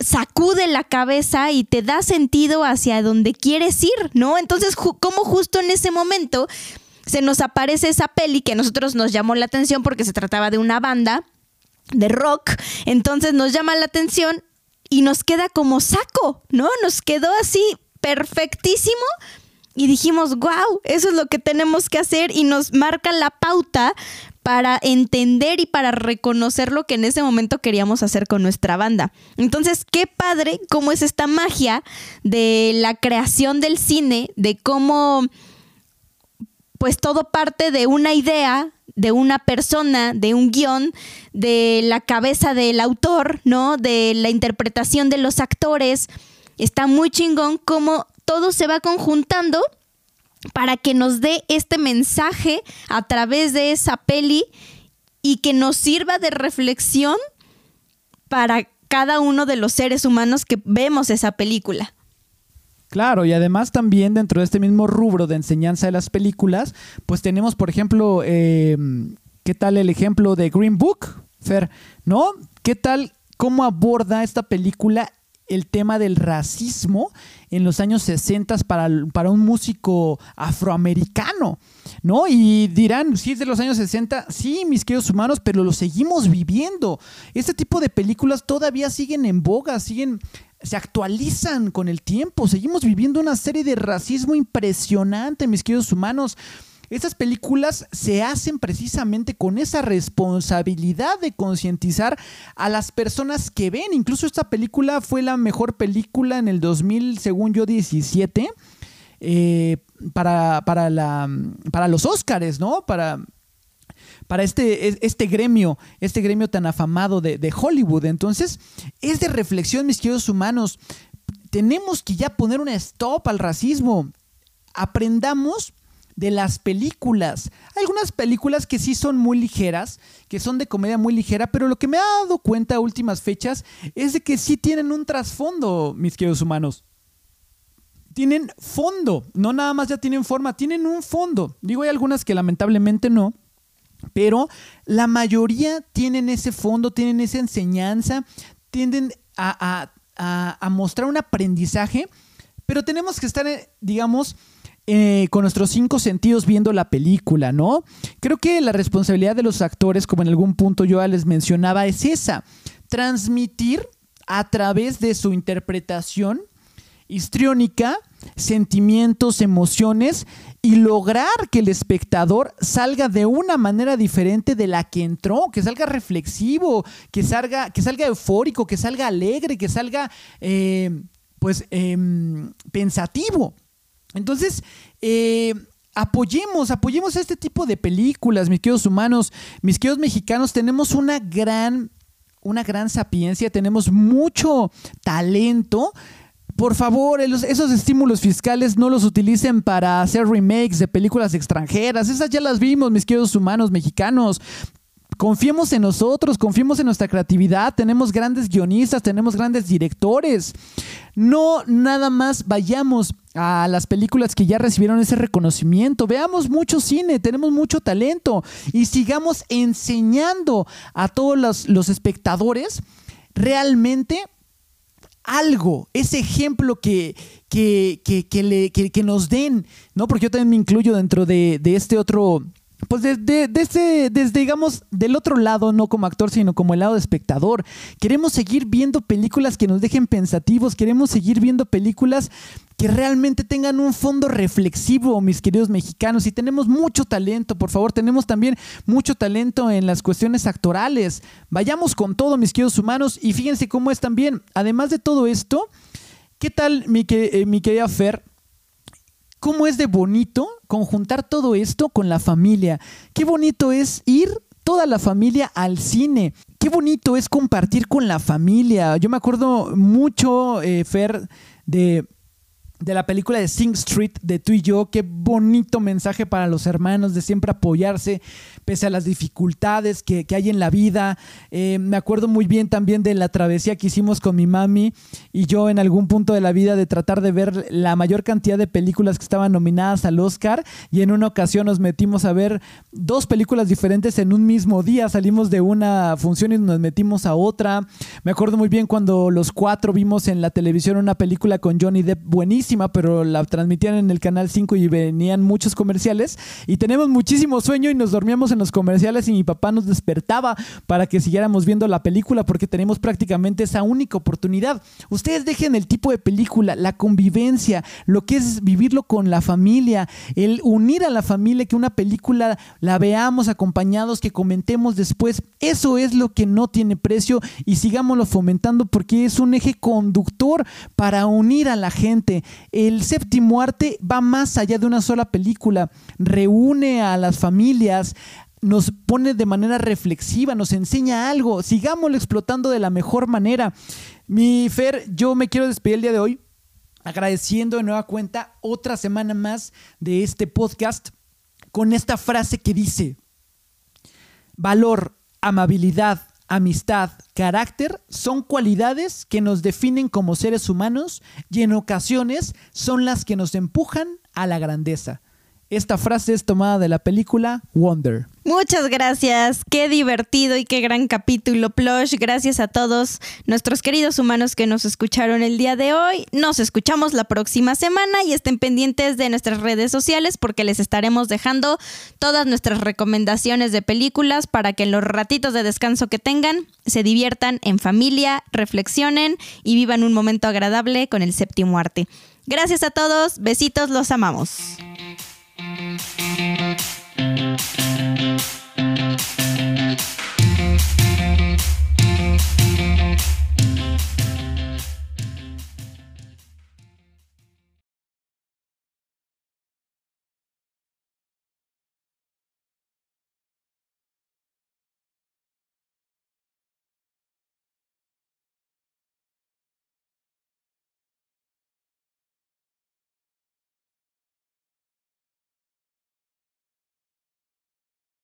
sacude la cabeza y te da sentido hacia donde quieres ir, ¿no? Entonces, ju- como justo en ese momento se nos aparece esa peli que a nosotros nos llamó la atención porque se trataba de una banda de rock, entonces nos llama la atención y nos queda como saco, ¿no? Nos quedó así perfectísimo y dijimos, wow, eso es lo que tenemos que hacer y nos marca la pauta para entender y para reconocer lo que en ese momento queríamos hacer con nuestra banda. Entonces, qué padre cómo es esta magia de la creación del cine, de cómo pues todo parte de una idea, de una persona, de un guion, de la cabeza del autor, ¿no? De la interpretación de los actores. Está muy chingón cómo todo se va conjuntando para que nos dé este mensaje a través de esa peli y que nos sirva de reflexión para cada uno de los seres humanos que vemos esa película. Claro, y además también dentro de este mismo rubro de enseñanza de las películas, pues tenemos, por ejemplo, eh, ¿qué tal el ejemplo de Green Book? Fer, ¿no? ¿Qué tal? ¿Cómo aborda esta película el tema del racismo en los años 60 para, para un músico afroamericano, ¿no? Y dirán, sí es de los años 60, sí, mis queridos humanos, pero lo seguimos viviendo. Este tipo de películas todavía siguen en boga, siguen se actualizan con el tiempo. Seguimos viviendo una serie de racismo impresionante, mis queridos humanos. Estas películas se hacen precisamente con esa responsabilidad de concientizar a las personas que ven. Incluso esta película fue la mejor película en el 2000, según yo, 17, eh, para, para, la, para los Óscares, ¿no? Para, para este, este gremio, este gremio tan afamado de, de Hollywood. Entonces, es de reflexión, mis queridos humanos. Tenemos que ya poner un stop al racismo. Aprendamos de las películas. Algunas películas que sí son muy ligeras, que son de comedia muy ligera, pero lo que me ha dado cuenta a últimas fechas es de que sí tienen un trasfondo, mis queridos humanos. Tienen fondo, no nada más ya tienen forma, tienen un fondo. Digo, hay algunas que lamentablemente no, pero la mayoría tienen ese fondo, tienen esa enseñanza, tienden a, a mostrar un aprendizaje, pero tenemos que estar, eh, digamos, eh, con nuestros cinco sentidos viendo la película, ¿no? Creo que la responsabilidad de los actores, como en algún punto yo les mencionaba, es esa, transmitir a través de su interpretación histriónica sentimientos, emociones y lograr que el espectador salga de una manera diferente de la que entró, que salga reflexivo, que salga, que salga eufórico, que salga alegre, que salga eh, pues em, pensativo. Entonces, eh, apoyemos, apoyemos a este tipo de películas, mis queridos humanos, mis queridos mexicanos, tenemos una gran, una gran sapiencia, tenemos mucho talento. Por favor, esos estímulos fiscales no los utilicen para hacer remakes de películas extranjeras. Esas ya las vimos, mis queridos humanos mexicanos. Confiemos en nosotros, confiemos en nuestra creatividad, tenemos grandes guionistas, tenemos grandes directores. No nada más vayamos a las películas que ya recibieron ese reconocimiento, veamos mucho cine, tenemos mucho talento y sigamos enseñando a todos los, espectadores realmente algo, ese ejemplo que, que, que, nos den, ¿no? Porque yo también me incluyo dentro de, de este otro pues desde, desde, desde, digamos, del otro lado, no como actor, sino como el lado de espectador. Queremos seguir viendo películas que nos dejen pensativos, queremos seguir viendo películas que realmente tengan un fondo reflexivo, mis queridos mexicanos. Y tenemos mucho talento, por favor, tenemos también mucho talento en las cuestiones actorales. Vayamos con todo, mis queridos humanos, y fíjense cómo es también, además de todo esto, ¿qué tal, mi, eh, mi querida Fer? Cómo es de bonito conjuntar todo esto con la familia. Qué bonito es ir toda la familia al cine. Qué bonito es compartir con la familia. Yo me acuerdo mucho, eh, Fer, de de la película de Sing Street de tú y yo. Qué bonito mensaje para los hermanos de siempre apoyarse pese a las dificultades que, hay en la vida. Eh, me acuerdo muy bien también de la travesía que hicimos con mi mami y yo en algún punto de la vida de tratar de ver la mayor cantidad de películas que estaban nominadas al Oscar y en una ocasión nos metimos a ver dos películas diferentes en un mismo día. Salimos de una función y nos metimos a otra. Me acuerdo muy bien cuando los cuatro vimos en la televisión una película con Johnny Depp buenísima pero la transmitían en el canal 5 y venían muchos comerciales. Y tenemos muchísimo sueño y nos dormíamos los comerciales y mi papá nos despertaba para que siguiéramos viendo la película porque tenemos prácticamente esa única oportunidad. Ustedes dejen el tipo de película, la convivencia, lo que es vivirlo con la familia, el unir a la familia, que una película la veamos acompañados, que comentemos después. Eso es lo que no tiene precio y sigámoslo fomentando porque es un eje conductor para unir a la gente. El séptimo arte va más allá de una sola película, reúne a las familias, nos pone de manera reflexiva, nos enseña algo, sigámoslo explotando de la mejor manera. Mi Fer, yo me quiero despedir el día de hoy agradeciendo de nueva cuenta otra semana más de este podcast con esta frase que dice, valor, amabilidad, amistad, carácter son cualidades que nos definen como seres humanos y en ocasiones son las que nos empujan a la grandeza. Esta frase es tomada de la película Wonder. Muchas gracias, qué divertido y qué gran capítulo, Plush. Gracias a todos nuestros queridos humanos que nos escucharon el día de hoy. Nos escuchamos la próxima semana y estén pendientes de nuestras redes sociales porque les estaremos dejando todas nuestras recomendaciones de películas para que en los ratitos de descanso que tengan se diviertan en familia, reflexionen y vivan un momento agradable con el séptimo arte. Gracias a todos, besitos, los amamos. Thank you.